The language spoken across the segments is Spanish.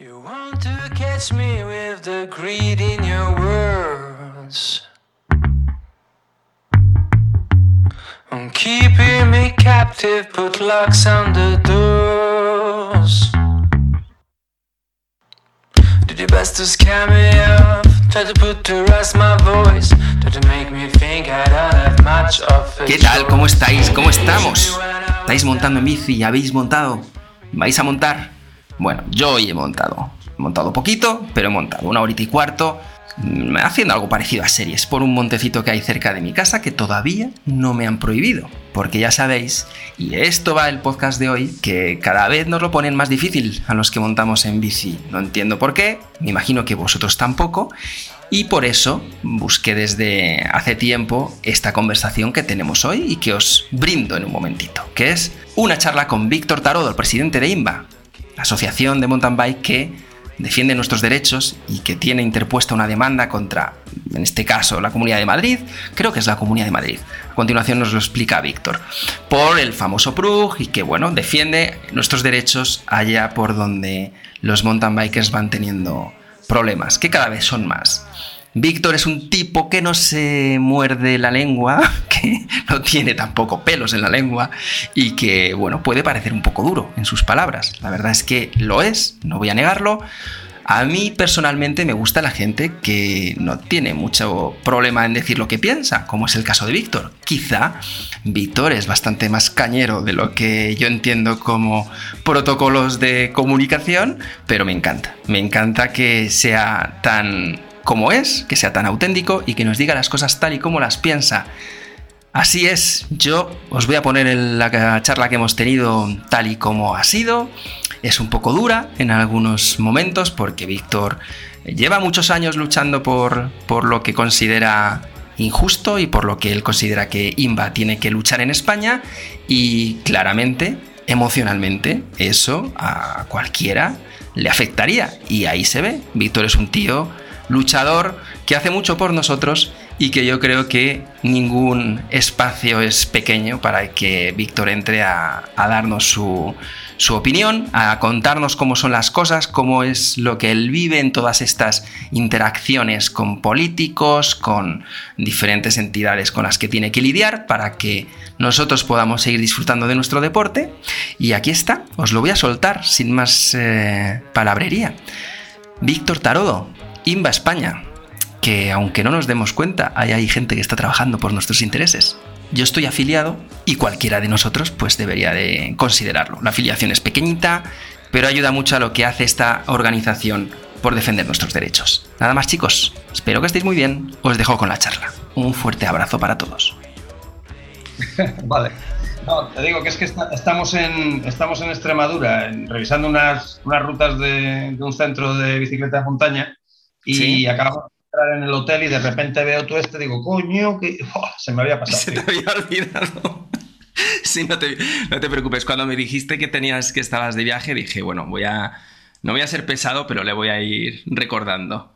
You want to catch me with the greed in your words. I'm keeping me captive, put locks on the doors. Did your best to scare me off, try to put to rest my voice, try to make me think I don't have much of a ¿Qué tal? ¿Cómo estáis? ¿Cómo estamos? ¿Estáis montando en bici? ¿Habéis montado? ¿Vais a montar? Bueno, yo hoy he montado. He montado poquito, pero he montado una horita y cuarto, mm, haciendo algo parecido a series, por un montecito que hay cerca de mi casa que todavía no me han prohibido. Porque ya sabéis, y esto va el podcast de hoy, que cada vez nos lo ponen más difícil a los que montamos en bici. No entiendo por qué, me imagino que vosotros tampoco, y por eso busqué desde hace tiempo esta conversación que tenemos hoy y que os brindo en un momentito, que es una charla con Víctor Tarodo, el presidente de IMBA, la asociación de mountain bike que defiende nuestros derechos y que tiene interpuesta una demanda contra, en este caso, la Comunidad de Madrid, creo que es la Comunidad de Madrid. A continuación nos lo explica Víctor, por el famoso PRUG y que, bueno, defiende nuestros derechos allá por donde los mountain bikers van teniendo problemas, que cada vez son más. Víctor es un tipo que no se muerde la lengua, que no tiene tampoco pelos en la lengua y que, bueno, puede parecer un poco duro en sus palabras. La verdad es que lo es, no voy a negarlo. A mí personalmente me gusta la gente que no tiene mucho problema en decir lo que piensa, como es el caso de Víctor. Quizá Víctor es bastante más cañero de lo que yo entiendo como protocolos de comunicación, pero me encanta. Me encanta que sea tan como es, que sea tan auténtico y que nos diga las cosas tal y como las piensa. Así es, yo os voy a poner en la charla que hemos tenido tal y como ha sido. Es un poco dura en algunos momentos porque Víctor lleva muchos años luchando por, por lo que considera injusto y por lo que él considera que IMBA tiene que luchar en España y claramente, emocionalmente, eso a cualquiera le afectaría y ahí se ve. Víctor es un tío luchador que hace mucho por nosotros y que yo creo que ningún espacio es pequeño para que Víctor entre a, darnos su, su opinión, a contarnos cómo son las cosas, cómo es lo que él vive en todas estas interacciones con políticos, con diferentes entidades con las que tiene que lidiar para que nosotros podamos seguir disfrutando de nuestro deporte. Y aquí está, os lo voy a soltar sin más eh, palabrería. Víctor Tarodo, IMBA España, que aunque no nos demos cuenta, ahí hay gente que está trabajando por nuestros intereses. Yo estoy afiliado y cualquiera de nosotros pues debería de considerarlo. La afiliación es pequeñita, pero ayuda mucho a lo que hace esta organización por defender nuestros derechos. Nada más chicos, espero que estéis muy bien, os dejo con la charla. Un fuerte abrazo para todos. Vale. No, te digo que es que esta- estamos, en, estamos en Extremadura, revisando unas, unas rutas de, de un centro de bicicleta de montaña y Sí. acabamos de entrar en el hotel y de repente veo todo este, digo, coño, que ¡Buah! se me había pasado. Se tío. te había olvidado. Sí, no te, no te preocupes. Cuando me dijiste que tenías que estabas de viaje, dije, bueno, voy a. No voy a ser pesado, pero le voy a ir recordando.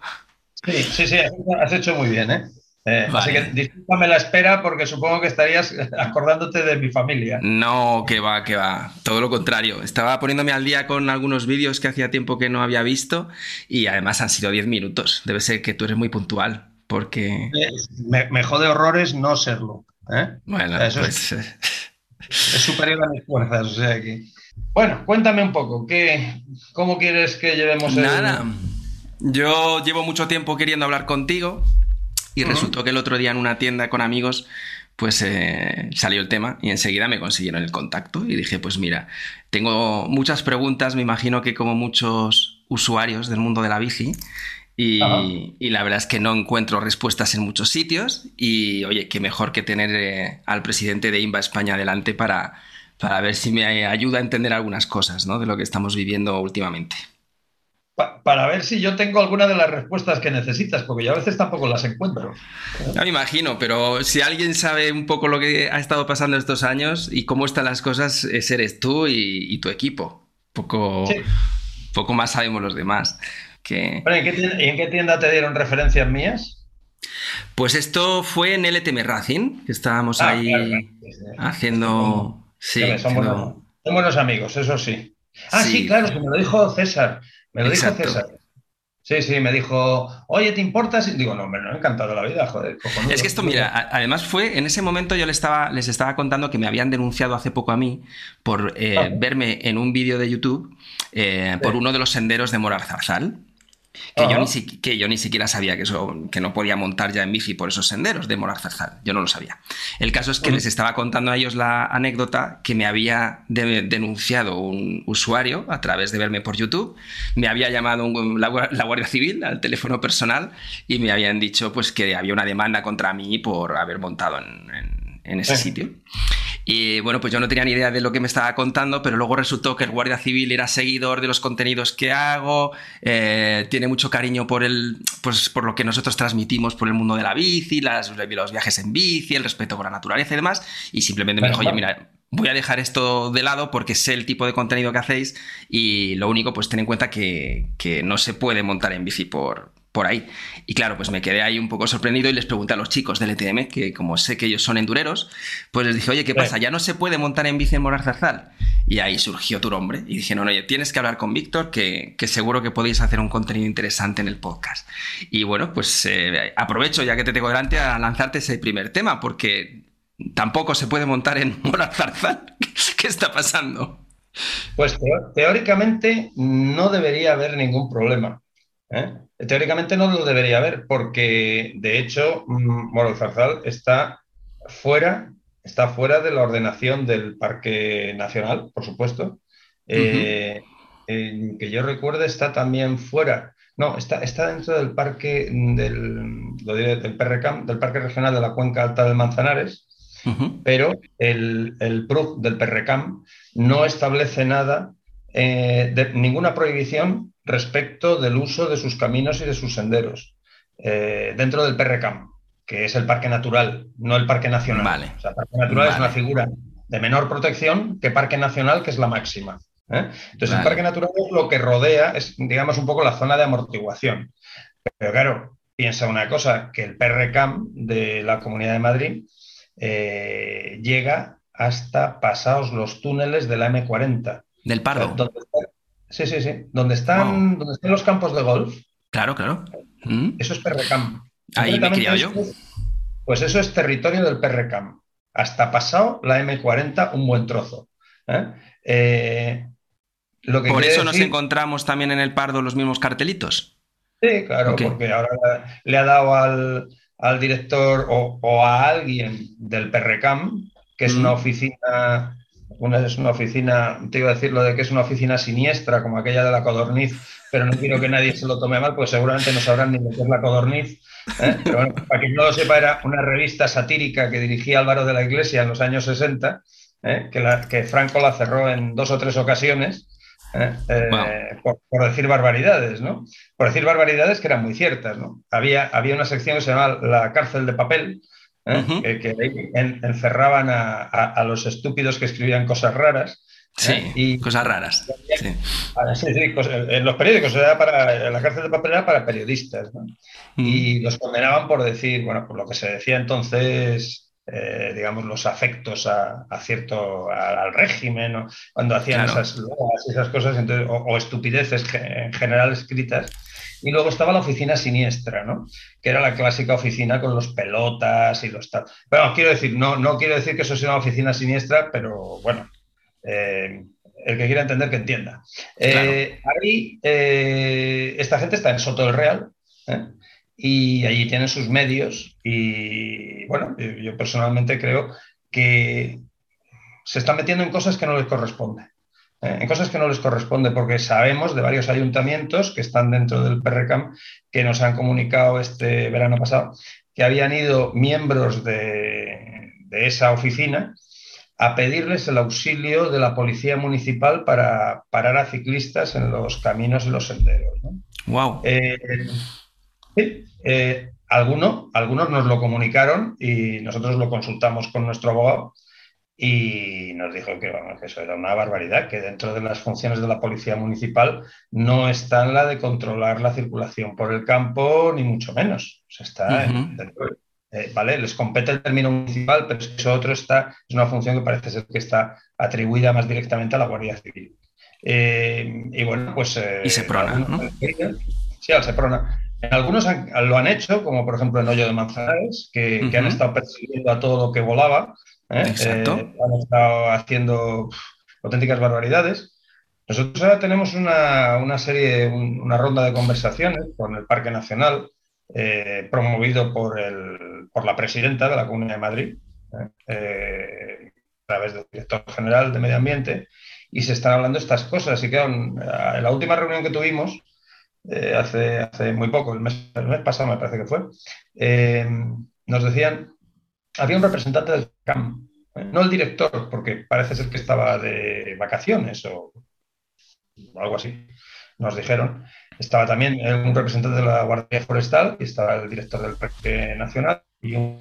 Sí, sí, sí, has hecho muy bien, ¿eh? Eh, Así que discúlpame la espera porque supongo que estarías acordándote de mi familia. No, que va, que va. Todo lo contrario. Estaba poniéndome al día con algunos vídeos que hacía tiempo que no había visto y además han sido 10 minutos. Debe ser que tú eres muy puntual, porque. Eh, Me, me jode horrores no serlo. ¿eh? Bueno, Eso pues. eh, Es superior a mis fuerzas, o sea que... Bueno, cuéntame un poco, ¿qué, ¿cómo quieres que llevemos el... Nada. Yo llevo mucho tiempo queriendo hablar contigo y resultó que el otro día en una tienda con amigos pues eh, salió el tema y enseguida me consiguieron el contacto y dije pues mira, tengo muchas preguntas, me imagino que como muchos usuarios del mundo de la bici y, la verdad es que no encuentro respuestas en muchos sitios y oye, qué mejor que tener eh, al presidente de IMBA España delante para, para ver si me ayuda a entender algunas cosas ¿no? de lo que estamos viviendo últimamente. Pa- para ver si yo tengo alguna de las respuestas que necesitas, porque yo a veces tampoco las encuentro. Ya me imagino, pero si alguien sabe un poco lo que ha estado pasando estos años y cómo están las cosas, ese eres tú y, y tu equipo. Poco, Sí. poco más sabemos los demás. Que... Pero, ¿en, qué tienda, y en qué tienda te dieron referencias mías? Pues esto fue en LTM Racing, que estábamos Ah, ahí claro, haciendo... Sí, ves, son, haciendo- buenos, son buenos amigos, eso sí. Ah, sí, claro, me lo dijo César. Me lo dijo César. Sí, sí, me dijo, oye, ¿te importa? Digo, no, me ha encantado la vida, joder. Es que esto, mira, además fue, en ese momento yo les estaba, les estaba contando que me habían denunciado hace poco a mí por eh, ah. verme en un vídeo de YouTube eh, por uno de los senderos de Morar Zarzal. Que yo, ni que yo, ni siquiera sabía que, eso, que no podía montar ya en bici por esos senderos de Morar Zarzal. Yo no lo sabía. El caso es que les estaba contando a ellos la anécdota que me había denunciado un usuario a través de verme por YouTube. Me había llamado la, Guardia Civil al teléfono personal y me habían dicho pues, que había una demanda contra mí por haber montado en, ese sitio. Y bueno, pues yo no tenía ni idea de lo que me estaba contando, pero luego resultó que el Guardia Civil era seguidor de los contenidos que hago, eh, tiene mucho cariño por, el, pues, por lo que nosotros transmitimos por el mundo de la bici, las, los viajes en bici, el respeto por la naturaleza y demás, y simplemente me dijo, oye, mira, voy a dejar esto de lado porque sé el tipo de contenido que hacéis y lo único, pues ten en cuenta que, que no se puede montar en bici por, por ahí. Y claro, pues me quedé ahí un poco sorprendido y les pregunté a los chicos del ETM, que como sé que ellos son endureros, pues les dije, oye, ¿qué pasa? ¿Ya no se puede montar en bici en Morar Zarzal? Y ahí surgió tu nombre. Y dije, no, no, tienes que hablar con Víctor, que, seguro que podéis hacer un contenido interesante en el podcast. Y bueno, pues eh, aprovecho, ya que te tengo delante, a lanzarte ese primer tema, porque tampoco se puede montar en Morar Zarzal. ¿Qué está pasando? Pues teóricamente no debería haber ningún problema. ¿Eh? Teóricamente no lo debería haber, porque de hecho mm, Moro Zarzal está fuera, está fuera de la ordenación del Parque Nacional, por supuesto. Eh, que yo recuerde, está también fuera. No, está, está dentro del parque del, del PRCAM, del Parque Regional de la Cuenca Alta del Manzanares, pero el, el PRUC del PRCAM no establece nada, eh, de, ninguna prohibición respecto del uso de sus caminos y de sus senderos eh, dentro del PRCAM, que es el parque natural, no el parque nacional. O sea, el parque natural es una figura de menor protección que parque nacional, que es la máxima. ¿eh? Entonces, el parque natural es lo que rodea, es, digamos, un poco la zona de amortiguación. Pero claro, piensa una cosa, que el PRCAM de la Comunidad de Madrid eh, llega hasta pasados los túneles de la M40. Del Pardo. Sí, sí, sí. Donde están, donde están los campos de golf. Claro, claro. Mm. Eso es Perrecam. Ahí me he criado yo. Pues eso es territorio del Perrecam. Hasta pasado la M40 un buen trozo. ¿eh? Eh, lo que Por eso nos encontramos también en el Pardo los mismos cartelitos. Sí, claro, porque ahora le ha dado al, director o, a alguien del Perrecam, que es una mm. oficina una es una oficina, te iba a decir lo de que es una oficina siniestra, como aquella de la codorniz, pero no quiero que nadie se lo tome mal, pues seguramente no sabrán ni lo que es la codorniz. ¿eh? Pero bueno, para quien no lo sepa, era una revista satírica que dirigía Álvaro de la Iglesia en los años 60, ¿eh? que, la, que Franco la cerró en dos o tres ocasiones. ¿eh? por, decir barbaridades, ¿no? Por decir barbaridades que eran muy ciertas, ¿no? Había, había una sección que se llamaba La cárcel de papel, ¿eh? que, encerraban a, los estúpidos que escribían cosas raras. ¿eh? Sí, cosas raras. Ah, sí. Sí, en los periódicos, era para, la cárcel de papel era para periodistas. Y los condenaban por decir, bueno, por lo que se decía entonces, eh, digamos, los afectos a, cierto, al régimen, cuando hacían esas, esas cosas, entonces, o, estupideces en general escritas. Y luego estaba la oficina siniestra, ¿no? Que era la clásica oficina con los pelotas y los tal. Bueno, quiero decir, no, no quiero decir que eso sea una oficina siniestra, pero bueno, eh, el que quiera entender que entienda. Eh, ahí, eh, esta gente está en Soto del Real, y allí tienen sus medios y bueno, yo personalmente creo que se están metiendo en cosas que no les corresponden. Eh, en cosas que no les corresponde, porque sabemos de varios ayuntamientos que están dentro del PRCAM que nos han comunicado este verano pasado que habían ido miembros de, esa oficina a pedirles el auxilio de la policía municipal para parar a ciclistas en los caminos y los senderos. Wow. Eh, sí, eh, algunos nos lo comunicaron y nosotros lo consultamos con nuestro abogado y nos dijo que, eso era una barbaridad, que dentro de las funciones de la policía municipal no está en la de controlar la circulación por el campo, ni mucho menos. está eh, ¿vale? Les compete el término municipal, pero eso otro está, es una función que parece ser que está atribuida más directamente a la Guardia Civil. y bueno, pues... y Seprona, ¿no? Sí, al Seprona. Algunos lo han hecho, como por ejemplo en Hoyo de Manzanares, que, han estado persiguiendo a todo lo que volaba. Exacto. han estado haciendo auténticas barbaridades. Nosotros ahora tenemos una, serie, una ronda de conversaciones con el Parque Nacional, eh, promovido por, el, por la presidenta de la Comunidad de Madrid, eh, eh, a través del director general de Medio Ambiente, y se están hablando estas cosas. Y que en la última reunión que tuvimos, hace, hace muy poco, el mes, el mes, pasado me parece que fue, nos decían, había un representante del CAM, no el director, porque parece ser que estaba de vacaciones o algo así, nos dijeron. Estaba también un representante de la Guardia Forestal y estaba el director del Parque Nacional y un,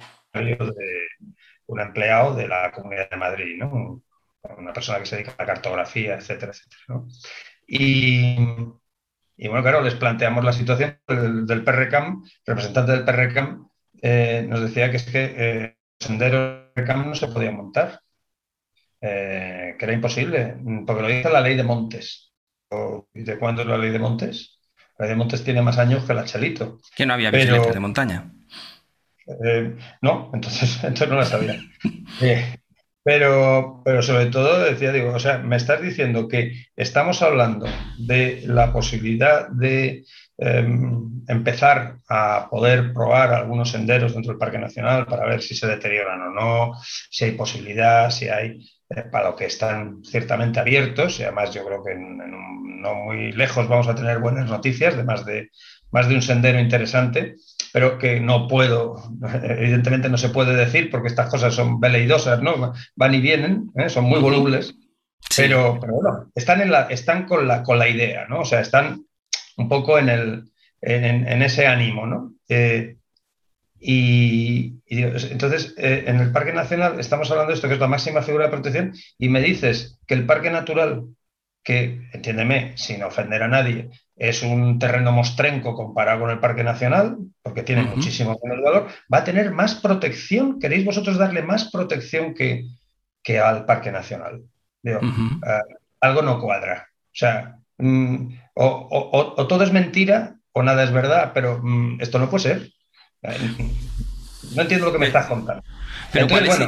empleado de la Comunidad de Madrid, ¿no? una persona que se dedica a la cartografía, etcétera, etcétera. Y, bueno, claro, les planteamos la situación del, del PRCAM, el representante del PRCAM eh, nos decía que es que eh, senderos PRCAM no se podían montar, eh, que era imposible, porque lo dice la ley de montes. ¿Y de cuándo es la ley de montes? La ley de montes tiene más años que la Chalito. Que no había bicicletas de montaña. Eh, no, entonces, entonces no la sabía. Eh, pero, pero sobre todo decía, digo, o sea, me estás diciendo que estamos hablando de la posibilidad de em, empezar a poder probar algunos senderos dentro del Parque Nacional para ver si se deterioran o no, si hay posibilidad, si hay eh, para lo que están ciertamente abiertos, y además yo creo que en, no muy lejos vamos a tener buenas noticias de más, de más de un sendero interesante, pero que no puedo, evidentemente no se puede decir porque estas cosas son veleidosas, ¿no? Van y vienen, ¿eh? son muy volubles, pero, bueno, están, en la, están con, la, con la idea, ¿no? O sea, están un poco en, el, en, ese ánimo, ¿no? Eh, y, entonces, eh, en el Parque Nacional estamos hablando de esto, que es la máxima figura de protección, y me dices que el Parque Natural, que, entiéndeme, sin ofender a nadie, es un terreno mostrenco comparado con el Parque Nacional, porque tiene muchísimo menos valor, va a tener más protección. ¿Queréis vosotros darle más protección que, que al Parque Nacional? Eh, algo no cuadra. O sea, mm, o, todo es mentira o nada es verdad, pero mm, esto no puede ser. No entiendo lo que me estás contando. Pero Entonces,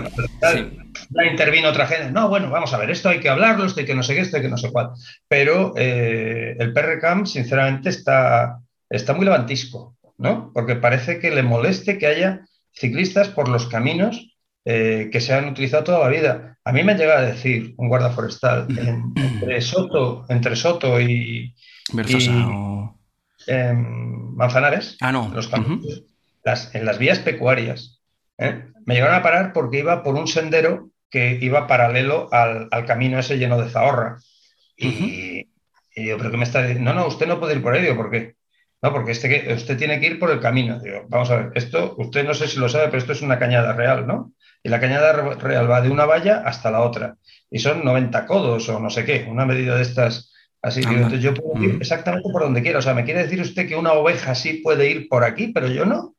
bueno, ya intervino otra gente. No, bueno, vamos a ver, esto hay que hablarlo, esto hay que no sé qué, esto hay que no sé cuál. Pero eh, el PRCAM, sinceramente, está, está muy levantisco, ¿no? Porque parece que le moleste que haya ciclistas por los caminos eh, que se han utilizado toda la vida. A mí me llega a decir un guarda forestal entre Soto, entre Soto y, em, Manzanares, ah, no. los caminos, en las vías pecuarias, ¿eh? me llegaron a parar porque iba por un sendero que iba paralelo al, camino ese lleno de zahorra. Y, yo, ¿pero qué me está diciendo? No, no, usted no puede ir por ahí. ¿por qué? No, porque este, usted tiene que ir por el camino. Digo, vamos a ver, esto, usted no sé si lo sabe, pero esto es una cañada real, ¿no? Y la cañada real va de una valla hasta la otra. Y son 90 codos o no sé qué, una medida de estas. Así que yo puedo ir exactamente por donde quiera. O sea, ¿me quiere decir usted que una oveja sí puede ir por aquí, pero yo no?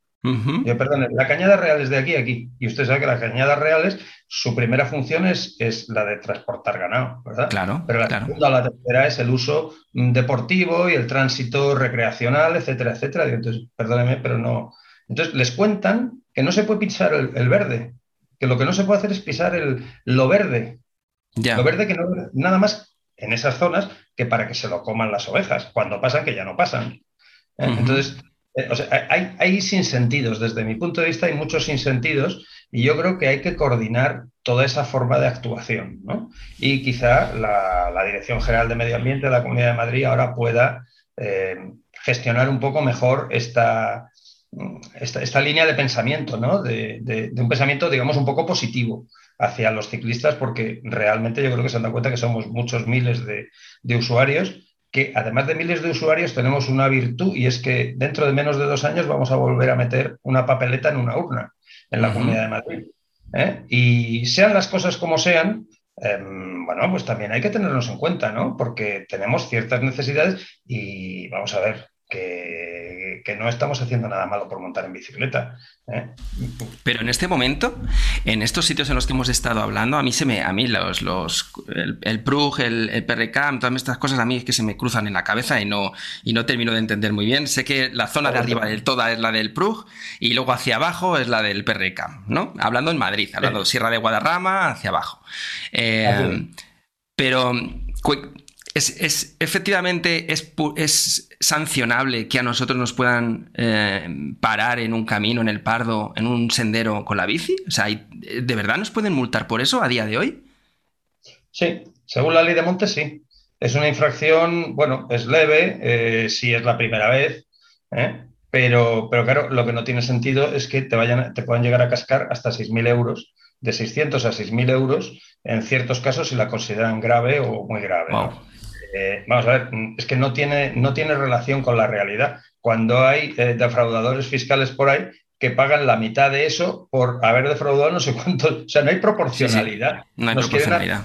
perdón, la cañada real es de aquí a aquí. Y usted sabe que las cañadas reales, su primera función es, es la de transportar ganado, ¿verdad? Claro. Pero la segunda o la tercera es el uso mm, deportivo y el tránsito recreacional, etcétera, etcétera. Entonces, perdóneme, pero no. Entonces, les cuentan que no se puede pisar el, verde, que lo que no se puede hacer es pisar el, lo verde. Lo verde que no, nada más en esas zonas que para que se lo coman las ovejas, cuando pasan que ya no pasan. ¿eh? Entonces, eh, o sea, hay, hay sinsentidos, desde mi punto de vista hay muchos sinsentidos y yo creo que hay que coordinar toda esa forma de actuación. ¿no? Y quizá la, Dirección General de Medio Ambiente de la Comunidad de Madrid ahora pueda eh, gestionar un poco mejor esta, esta, línea de pensamiento, ¿no? de, de, un pensamiento, digamos, un poco positivo hacia los ciclistas, porque realmente yo creo que se han dado cuenta que somos muchos miles de, de usuarios que además de miles de usuarios tenemos una virtud y es que dentro de menos de dos años vamos a volver a meter una papeleta en una urna en la Comunidad de Madrid. ¿eh? Y sean las cosas como sean, em, bueno, pues también hay que tenernos en cuenta, ¿no? Porque tenemos ciertas necesidades y vamos a ver, que, no estamos haciendo nada malo por montar en bicicleta. ¿eh? Pero en este momento, en estos sitios en los que hemos estado hablando, a mí se me, a mí los, los el, el PRUG, el, el PRCAM, todas estas cosas a mí es que se me cruzan en la cabeza y no, y no termino de entender muy bien. Sé que la zona de arriba del toda es la del PRUG y luego hacia abajo es la del PRCAM, ¿no? Hablando en Madrid, hablando de Sierra de Guadarrama hacia abajo. Eh, pero es, efectivamente es, es, sancionable que a nosotros nos puedan eh, parar en un camino, en el Pardo, en un sendero con la bici. O sea, ¿de verdad nos pueden multar por eso a día de hoy? Sí, según la ley de montes, sí. Es una infracción, bueno, es leve, eh, si es la primera vez, ¿eh? pero, pero claro, lo que no tiene sentido es que te, vayan, te puedan llegar a cascar hasta 6.000 euros, de 600 a 6.000 euros, en ciertos casos si la consideran grave o muy grave. Eh, vamos a ver, es que no tiene, no tiene relación con la realidad. Cuando hay eh, defraudadores fiscales por ahí que pagan la mitad de eso por haber defraudado no sé cuánto, o sea, no hay proporcionalidad. No hay proporcionalidad.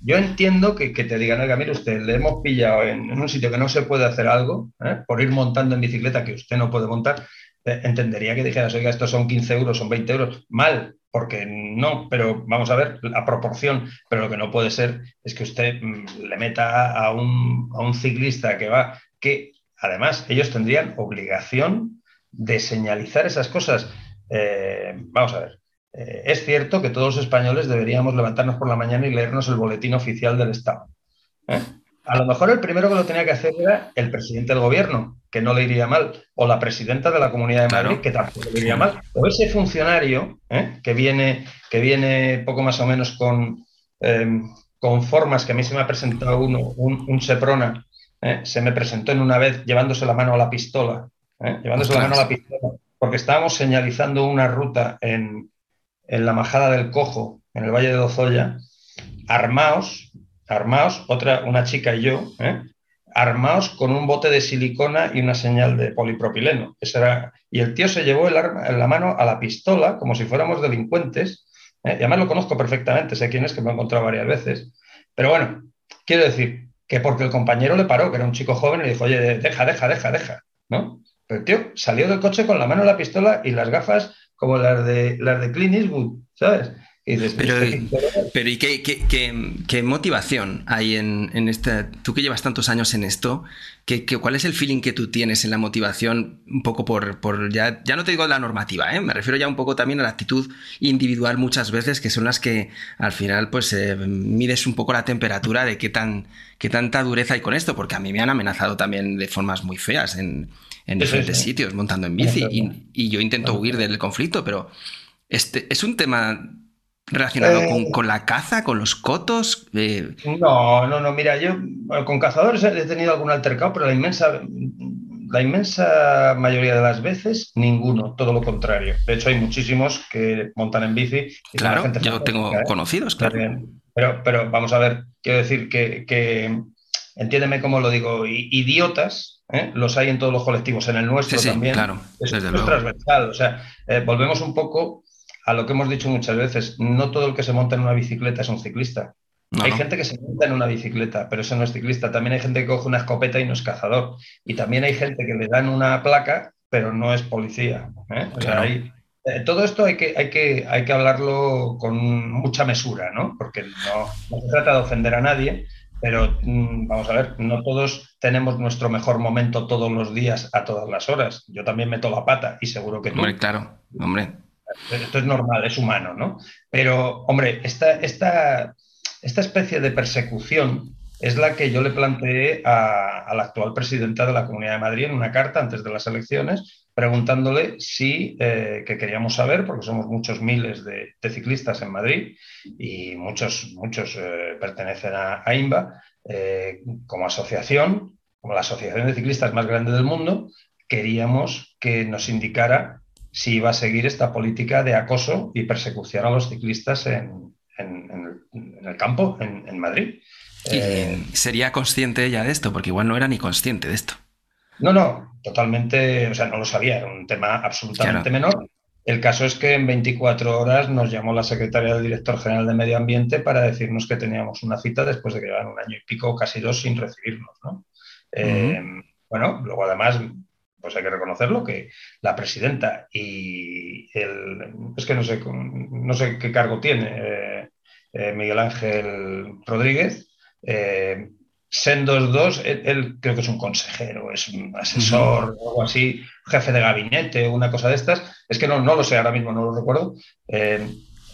yo entiendo que, te digan, oiga, mire usted, le hemos pillado en, un sitio que no se puede hacer algo, ¿eh? por ir montando en bicicleta que usted no puede montar, entendería que dijeras, oiga, estos son 15 euros, son 20 euros, mal, porque no, pero vamos a ver la proporción, pero lo que no puede ser es que usted mm, le meta a un, a un ciclista que va, que además ellos tendrían obligación de señalizar esas cosas. Eh, vamos a ver, eh, es cierto que todos los españoles deberíamos levantarnos por la mañana y leernos el boletín oficial del Estado. ¿eh? A lo mejor el primero que lo tenía que hacer era el presidente del gobierno, que no le iría mal, o la presidenta de la Comunidad de Madrid, que tampoco le iría mal, o ese funcionario ¿eh? que, viene, que viene poco más o menos con, em, con formas que a mí se me ha presentado uno, un, Seprona, ¿eh? se me presentó en una vez llevándose la mano a la pistola, ¿eh? llevándose la mano a la pistola, porque estábamos señalizando una ruta en, en la Majada del Cojo, en el Valle de Dozoya, armaos, armaos, otra, una chica y yo, ¿eh? armaos con un bote de silicona y una señal de polipropileno. era... Y el tío se llevó el arma, la mano a la pistola como si fuéramos delincuentes. ¿eh? Y además lo conozco perfectamente, sé quién es, que me he encontrado varias veces. Pero bueno, quiero decir que porque el compañero le paró, que era un chico joven, y le dijo, oye, deja, deja, deja, deja, ¿no? Pero el tío salió del coche con la mano en la pistola y las gafas como las de, las de Clint Eastwood, ¿sabes? Pero, ¿y qué, motivación hay en, en, esta... Tú que llevas tantos años en esto, ¿qué, cuál es el feeling que tú tienes en la motivación un poco por... por ya, ya no te digo la normativa, ¿eh? me refiero ya un poco también a la actitud individual muchas veces, que son las que al final pues eh, mides un poco la temperatura de qué, tan, qué tanta dureza hay con esto, porque a mí me han amenazado también de formas muy feas en, en diferentes sitios montando en bici y, y yo intento huir del conflicto, pero... Este, es un tema relacionado eh, con, la caza, con los cotos? Eh, no, no, no. Mira, yo con cazadores he tenido algún altercado, pero la inmensa, la inmensa mayoría de las veces ninguno, todo lo contrario. De hecho, hay muchísimos que montan en bici. claro, yo tengo ¿eh? conocidos, claro. Pero, pero vamos a ver, quiero decir que, que entiéndeme cómo lo digo, idiotas. Los hay en todos los colectivos, en el nuestro sí, sí, también. Claro, es, transversal. O sea, volvemos un poco a lo que hemos dicho muchas veces, no todo el que se monta en una bicicleta es un ciclista. hay gente que se monta en una bicicleta, pero eso no es ciclista. También hay gente que coge una escopeta y no es cazador. Y también hay gente que le dan una placa, pero no es policía. ¿eh? Eh, todo esto hay que, hay, que, hay que hablarlo con mucha mesura, ¿no? Porque no, se trata de ofender a nadie, pero mm, vamos a ver, no todos tenemos nuestro mejor momento todos los días a todas las horas. Yo también meto la pata y seguro que tú. Hombre, claro, hombre. Esto es normal, es humano, ¿no? Pero, hombre, esta, esta, esta especie de persecución es la que yo le planteé a, la actual presidenta de la Comunidad de Madrid en una carta antes de las elecciones, preguntándole si, eh, que queríamos saber, porque somos muchos miles de, ciclistas en Madrid y muchos, muchos eh, pertenecen a, a eh, como asociación, como la asociación de ciclistas más grande del mundo, queríamos que nos indicara si iba a seguir esta política de acoso y persecución a los ciclistas en, el campo, en, Madrid. Eh, ¿Sería consciente ella de esto? Porque igual no era ni consciente de esto. No, no, totalmente, o sea, no lo sabía, era un tema absolutamente menor. El caso es que en 24 horas nos llamó la secretaria del director general de Medio Ambiente para decirnos que teníamos una cita después de que llevan un año y pico, casi dos, sin recibirnos. ¿no? bueno, luego además, pues hay que reconocerlo, que la presidenta y el, es que no sé, no sé qué cargo tiene eh, eh, Miguel Ángel Rodríguez, eh, Sendos 2, él, creo que es un consejero, es un asesor algo así, jefe de gabinete una cosa de estas. Es que no, no lo sé, ahora mismo no lo recuerdo. Eh,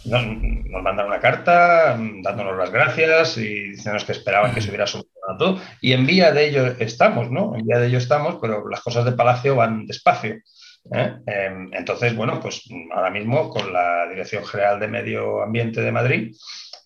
nos, nos, mandaron una carta dándonos las gracias y diciéndonos que esperaban que se hubiera solucionado Y en vía de ello estamos, ¿no? En vía de ello estamos, pero las cosas de Palacio van despacio. ¿eh? Em, entonces, bueno, pues ahora mismo con la Dirección General de Medio Ambiente de Madrid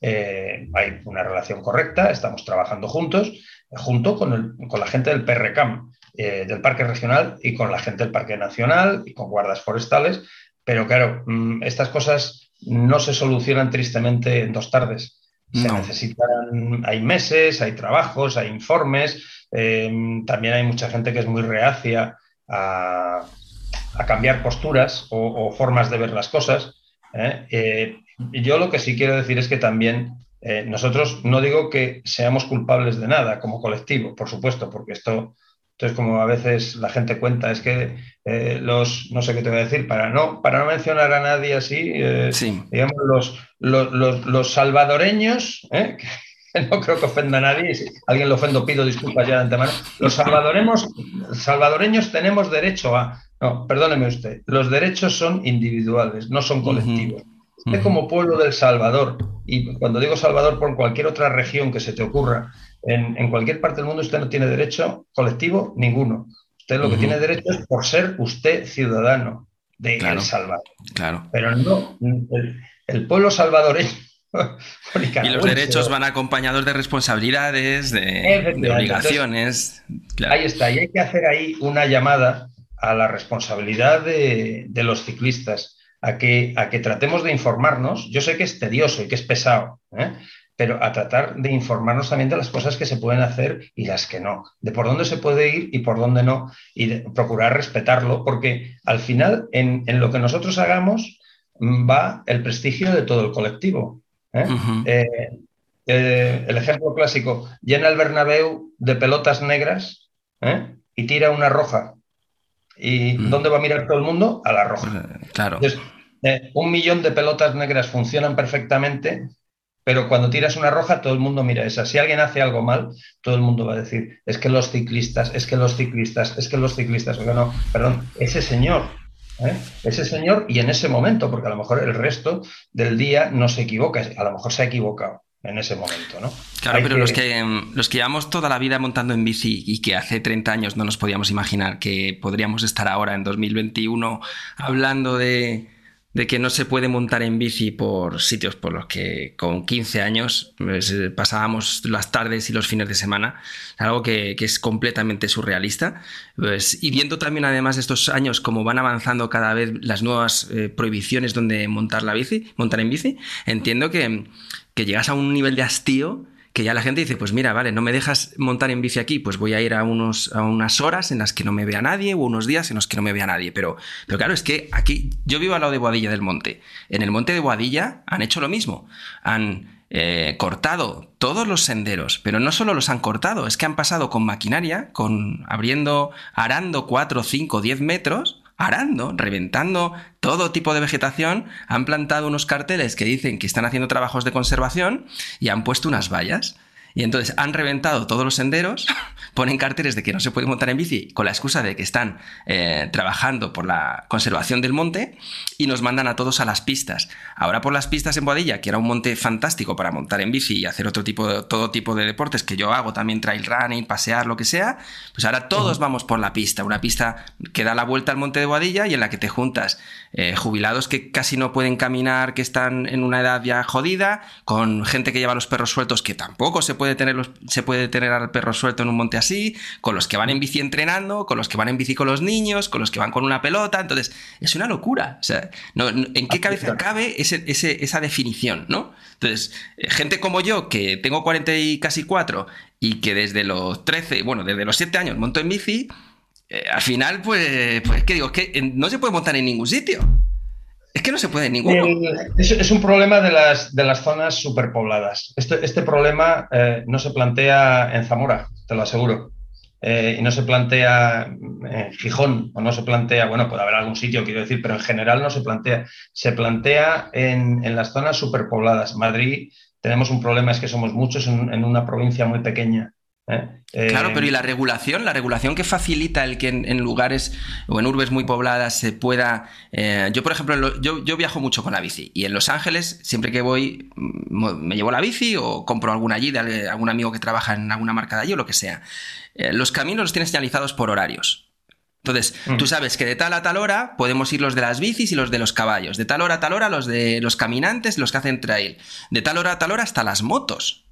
eh, hay una relación correcta, estamos trabajando juntos, junto con, la gente del PRCAM, eh, del Parque Regional, y con la gente del Parque Nacional y con guardas forestales. Pero claro, mm, estas cosas no se solucionan tristemente en dos tardes. Se necesitan, hay meses, hay trabajos, hay informes, eh, también hay mucha gente que es muy reacia a, cambiar posturas o, formas de ver las cosas. Yo lo que sí quiero decir es que también eh, nosotros no digo que seamos culpables de nada como colectivo, por supuesto, porque esto, es como a veces la gente cuenta, es que eh, los, no sé qué te voy a decir, para no, para no mencionar a nadie así, eh, digamos, los, los, los, salvadoreños, que no creo que ofenda a nadie, si alguien lo ofendo pido disculpas ya de antemano, los salvadoreños, salvadoreños tenemos derecho a, no, perdóneme usted, los derechos son individuales, no son colectivos. Usted como pueblo del Salvador, y cuando digo Salvador por cualquier otra región que se te ocurra, en, cualquier parte del mundo usted no tiene derecho colectivo ninguno. Usted lo que tiene derecho es por ser usted ciudadano de El Salvador. Claro. Pero no, el, pueblo salvadoreño y los derechos van acompañados de responsabilidades, de, obligaciones. Ahí está, y hay que hacer ahí una llamada a la responsabilidad de, de los ciclistas a que, a que tratemos de informarnos. Yo sé que es tedioso y que es pesado, ¿eh? Pero a tratar de informarnos también de las cosas que se pueden hacer y las que no, de por dónde se puede ir y por dónde no, y procurar respetarlo, porque al final en, lo que nosotros hagamos va el prestigio de todo el colectivo. ¿eh? Eh, el ejemplo clásico, llena el Bernabéu de pelotas negras y tira una roja ¿Y mm. dónde va a mirar todo el mundo? A la roja. Eh, claro. Eh, un millón de pelotas negras funcionan perfectamente, pero cuando tiras una roja, todo el mundo mira esa. Si alguien hace algo mal, todo el mundo va a decir, es que los ciclistas, es que los ciclistas, es que los ciclistas, o no, perdón, ese señor, ¿eh? ese señor y en ese momento, porque a lo mejor el resto del día no se equivoca, a lo mejor se ha equivocado en ese momento, ¿no? Claro, pero Los, que, los que llevamos toda la vida montando en bici y que hace 30 años no nos podíamos imaginar que podríamos estar ahora en 2021 hablando de, de que no se puede montar en bici por sitios por los que con 15 años pues, eh, pasábamos las tardes y los fines de semana, algo que, es completamente surrealista. Pues, y viendo también además estos años como van avanzando cada vez las nuevas eh, prohibiciones donde montar la bici, montar en bici, entiendo que que llegas a un nivel de hastío que ya la gente dice, pues mira, vale, no me dejas montar en bici aquí, pues voy a ir a, unos, a unas horas en las que no me vea nadie o unos días en los que no me vea nadie. Pero, pero claro, es que aquí yo vivo al lado de Boadilla del Monte. En el Monte de Boadilla han hecho lo mismo. Han eh, cortado todos los senderos, pero no solo los han cortado, es que han pasado con maquinaria, con abriendo, arando 4, 5, 10 metros arando, reventando todo tipo de vegetación, han plantado unos carteles que dicen que están haciendo trabajos de conservación y han puesto unas vallas. Y entonces han reventado todos los senderos, ponen carteles de que no se puede montar en bici con la excusa de que están eh, trabajando por la conservación del monte y nos mandan a todos a las pistas. Ahora por las pistas en Boadilla, que era un monte fantástico para montar en bici y hacer otro tipo de, todo tipo de deportes que yo hago, también trail running, pasear, lo que sea, pues ahora todos vamos por la pista, una pista que da la vuelta al monte de Boadilla y en la que te juntas eh, jubilados que casi no pueden caminar, que están en una edad ya jodida, con gente que lleva los perros sueltos que tampoco se puede tener, se puede tener al perro suelto en un monte así, con los que van en bici entrenando, con los que van en bici con los niños, con los que van con una pelota. Entonces, es una locura. O sea, ¿en qué cabeza cabe esa definición, no? Entonces, eh, gente como yo, que tengo 40 y casi 4 y que desde los 13, bueno, desde los 7 años monto en bici, eh, al final, pues, pues, ¿qué digo? Es que no se puede montar en ningún sitio. Es que no se puede ninguno. es, un problema de las, de las zonas superpobladas. Este, este problema eh, no se plantea en Zamora, te lo aseguro. eh, y no se plantea en Gijón o no se plantea, bueno, puede haber algún sitio, quiero decir, pero en general no se plantea. Se plantea en, en las zonas superpobladas. Madrid tenemos un problema, es que somos muchos en una provincia muy pequeña. ¿Eh? Claro, pero ¿y la regulación? La regulación que facilita el que en, lugares o en urbes muy pobladas se pueda... Eh, yo, por ejemplo, yo, viajo mucho con la bici y en Los Ángeles, siempre que voy, mm, me llevo la bici o compro alguna allí de algún amigo que trabaja en alguna marca de allí o lo que sea. Eh, los caminos los tienes señalizados por horarios. Entonces, mm. tú sabes que de tal a tal hora podemos ir los de las bicis y los de los caballos. De tal hora a tal hora los de los caminantes, los que hacen trail. De tal hora a tal hora hasta las motos.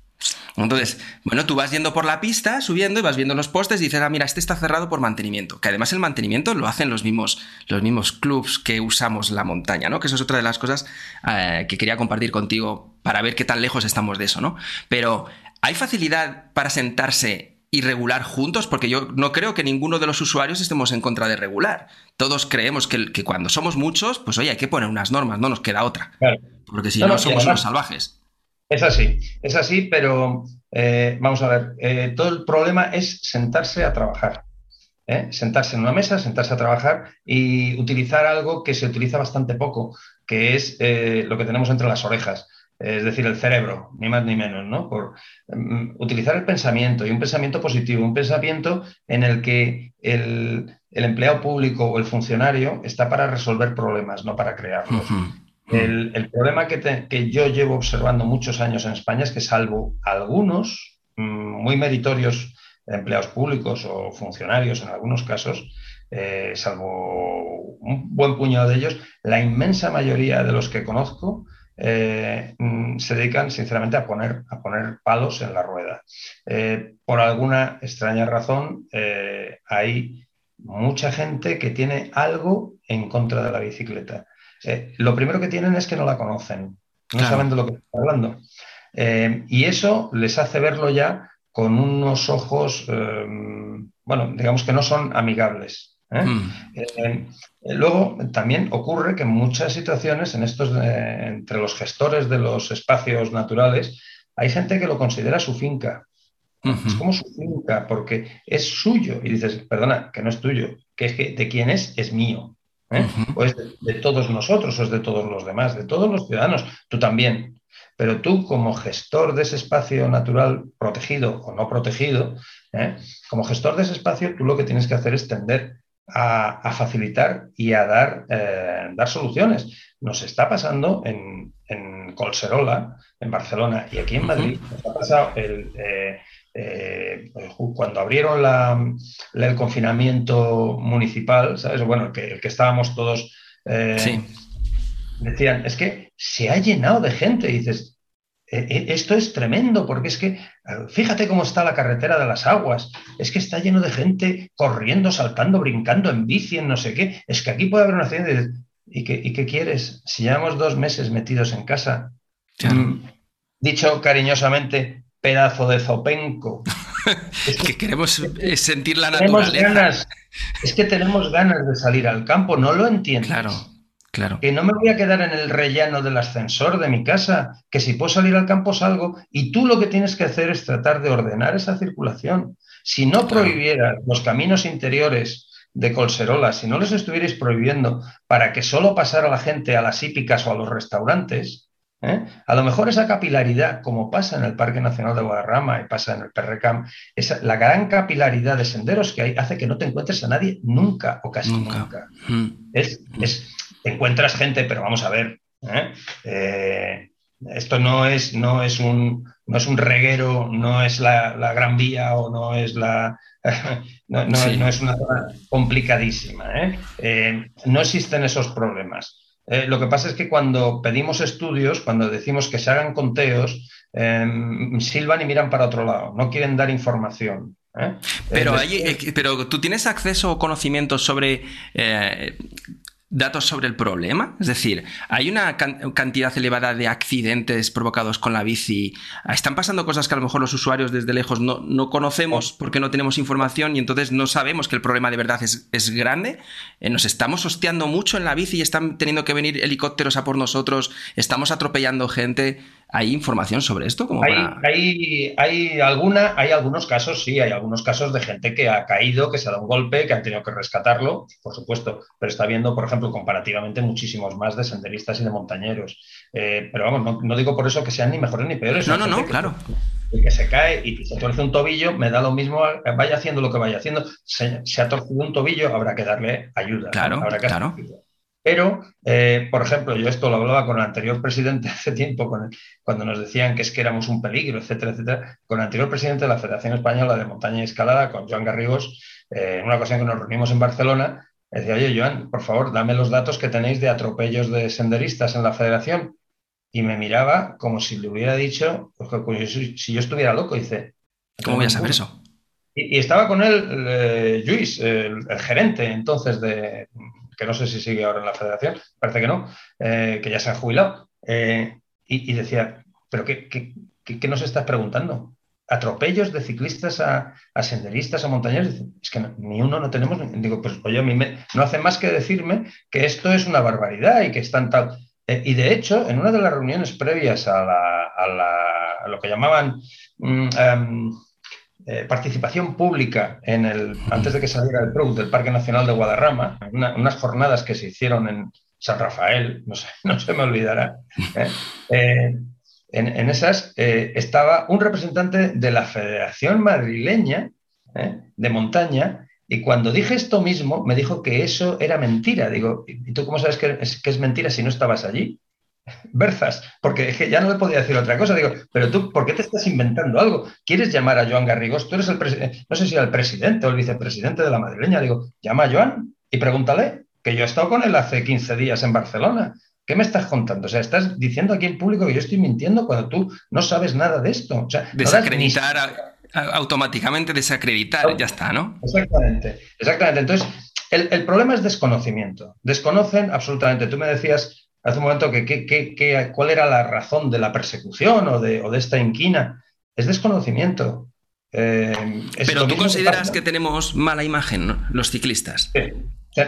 Entonces, bueno, tú vas yendo por la pista, subiendo y vas viendo los postes y dices, ah, mira, este está cerrado por mantenimiento. Que además el mantenimiento lo hacen los mismos, los mismos clubs que usamos la montaña, ¿no? Que eso es otra de las cosas eh, que quería compartir contigo para ver qué tan lejos estamos de eso, ¿no? Pero, ¿hay facilidad para sentarse y regular juntos? Porque yo no creo que ninguno de los usuarios estemos en contra de regular. Todos creemos que, cuando somos muchos, pues oye, hay que poner unas normas, no nos queda otra. Porque si no, somos unos salvajes. Es así, es así, pero eh, vamos a ver, eh, todo el problema es sentarse a trabajar. ¿eh? Sentarse en una mesa, sentarse a trabajar y utilizar algo que se utiliza bastante poco, que es lo que tenemos entre las orejas, es decir, el cerebro, ni más ni menos, ¿no? Por mm, utilizar el pensamiento y un pensamiento positivo, un pensamiento en el que el, empleado público o el funcionario está para resolver problemas, no para crearlos. El, problema que, yo llevo observando muchos años en España es que salvo algunos mm, muy meritorios empleados públicos o funcionarios en algunos casos, eh, salvo un buen puñado de ellos, la inmensa mayoría de los que conozco eh, mm, se dedican sinceramente a poner, a poner palos en la rueda. Eh, por alguna extraña razón, hay mucha gente que tiene algo en contra de la bicicleta. Eh, lo primero que tienen es que no la conocen, no saben de lo que están hablando. Eh, y eso les hace verlo ya con unos ojos, eh, bueno, digamos que no son amigables. Mm. luego también ocurre que en muchas situaciones, en estos, entre los gestores de los espacios naturales, hay gente que lo considera su finca. Es como su finca, porque es suyo. Y dices, perdona, que no es tuyo, que es que de quién es, es mío. ¿Eh? O es de, todos nosotros, o es de todos los demás, de todos los ciudadanos, tú también. Pero tú, como gestor de ese espacio natural protegido o no protegido, ¿eh? como gestor de ese espacio, tú lo que tienes que hacer es tender a, facilitar y a dar, eh, dar soluciones. Nos está pasando en, en Colserola, en Barcelona y aquí en Madrid, nos ha pasado el, eh, cuando abrieron el confinamiento municipal, ¿sabes? Bueno, el que, que estábamos todos, eh, decían, es que se ha llenado de gente. Y dices, e, e, esto es tremendo, porque es que fíjate cómo está la carretera de las aguas, es que está lleno de gente corriendo, saltando, brincando en bici, en no sé qué. Es que aquí puede haber una accidente. ¿Y qué, ¿Y qué quieres? Si llevamos dos meses metidos en casa, mm, dicho cariñosamente, pedazo de zopenco. Es que, queremos sentir la naturaleza. es que tenemos ganas de salir al campo, no lo entiendo. Claro, claro. Que no me voy a quedar en el rellano del ascensor de mi casa, que si puedo salir al campo salgo y tú lo que tienes que hacer es tratar de ordenar esa circulación. Si no prohibieras los caminos interiores de Colserola, si no los estuvierais prohibiendo para que solo pasara la gente a las hípicas o a los restaurantes, ¿eh? A lo mejor esa capilaridad, como pasa en el Parque Nacional de Guadarrama y pasa en el Perrecam, esa, la gran capilaridad de senderos que hay hace que no te encuentres a nadie nunca o casi nunca. Mm. Es, te encuentras gente, pero vamos a ver. ¿eh? Eh, esto no es, no, es un, no es un reguero, no es la, gran vía o no es la. no, no, es una zona complicadísima. no existen esos problemas. Eh, lo que pasa es que cuando pedimos estudios, cuando decimos que se hagan conteos, em, silban y miran para otro lado, no quieren dar información. ¿eh? Pero, eh, pero tú tienes acceso o conocimiento sobre datos sobre el problema? Es decir, ¿hay una cantidad elevada de accidentes provocados con la bici? ¿Están pasando cosas que a lo mejor los usuarios desde lejos no, conocemos porque no tenemos información y entonces no sabemos que el problema de verdad es, grande? Eh, ¿Nos estamos hosteando mucho en la bici y están teniendo que venir helicópteros a por nosotros? ¿Estamos atropellando gente? ¿Hay información sobre esto? hay, hay, hay, alguna, hay algunos casos, sí, hay algunos casos de gente que ha caído, que se ha dado un golpe, que han tenido que rescatarlo, por supuesto, pero está habiendo, por ejemplo, comparativamente muchísimos más de senderistas y de montañeros. Eh, pero vamos, no, digo por eso que sean ni mejores ni peores. No, no, no, claro. El que se cae y se torce un tobillo, me da lo mismo, vaya haciendo lo que vaya haciendo. Se, ha torcido un tobillo, habrá que darle ayuda. Claro, claro. Pero, eh, por ejemplo, yo esto lo hablaba con el anterior presidente hace tiempo, cuando nos decían que es que éramos un peligro, etcétera, etcétera. Con el anterior presidente de la Federación Española de Montaña y Escalada, con Joan Garrigos, eh, en una ocasión que nos reunimos en Barcelona, decía, oye, Joan, por favor, dame los datos que tenéis de atropellos de senderistas en la federación. Y me miraba como si le hubiera dicho, pues, si yo estuviera loco, dice. ¿Cómo voy a saber eso? Y, estaba con él eh, Luis, el, gerente entonces de, que no sé si sigue ahora en la federación, parece que no, eh, que ya se ha jubilado, eh, y, decía, pero qué, qué, qué, nos estás preguntando? ¿Atropellos de ciclistas a, senderistas, a montañeros? Es que ni uno no tenemos. Digo, pues oye, a mí me, no hace más que decirme que esto es una barbaridad y que están tal. Eh, y de hecho, en una de las reuniones previas a, la, a, lo que llamaban mm, em, eh, participación pública en el, antes de que saliera el PROUD del Parque Nacional de Guadarrama, unas jornadas que se hicieron en San Rafael, no, se me olvidará. ¿eh? Eh, en, esas estaba un representante de la Federación Madrileña de Montaña y cuando dije esto mismo me dijo que eso era mentira. Digo, ¿y tú cómo sabes que que es mentira si no estabas allí? Berzas, porque ya no le podía decir otra cosa. Digo, pero tú, ¿por qué te estás inventando algo? ¿Quieres llamar a Joan Garrigós? Tú eres el presidente, no sé si era el presidente o el vicepresidente de la madrileña. Digo, llama a Joan y pregúntale, que yo he estado con él hace 15 días en Barcelona. ¿Qué me estás contando? O sea, estás diciendo aquí en público que yo estoy mintiendo cuando tú no sabes nada de esto. O sea, Desacreditar, automáticamente desacreditar, ya está, ¿no? Exactamente, exactamente. Entonces, el, el problema es desconocimiento. Desconocen absolutamente. Tú me decías hace un momento que, cuál era la razón de la persecución o de, esta inquina. Es desconocimiento. Eh, Pero tú consideras que, tenemos mala imagen, los ciclistas.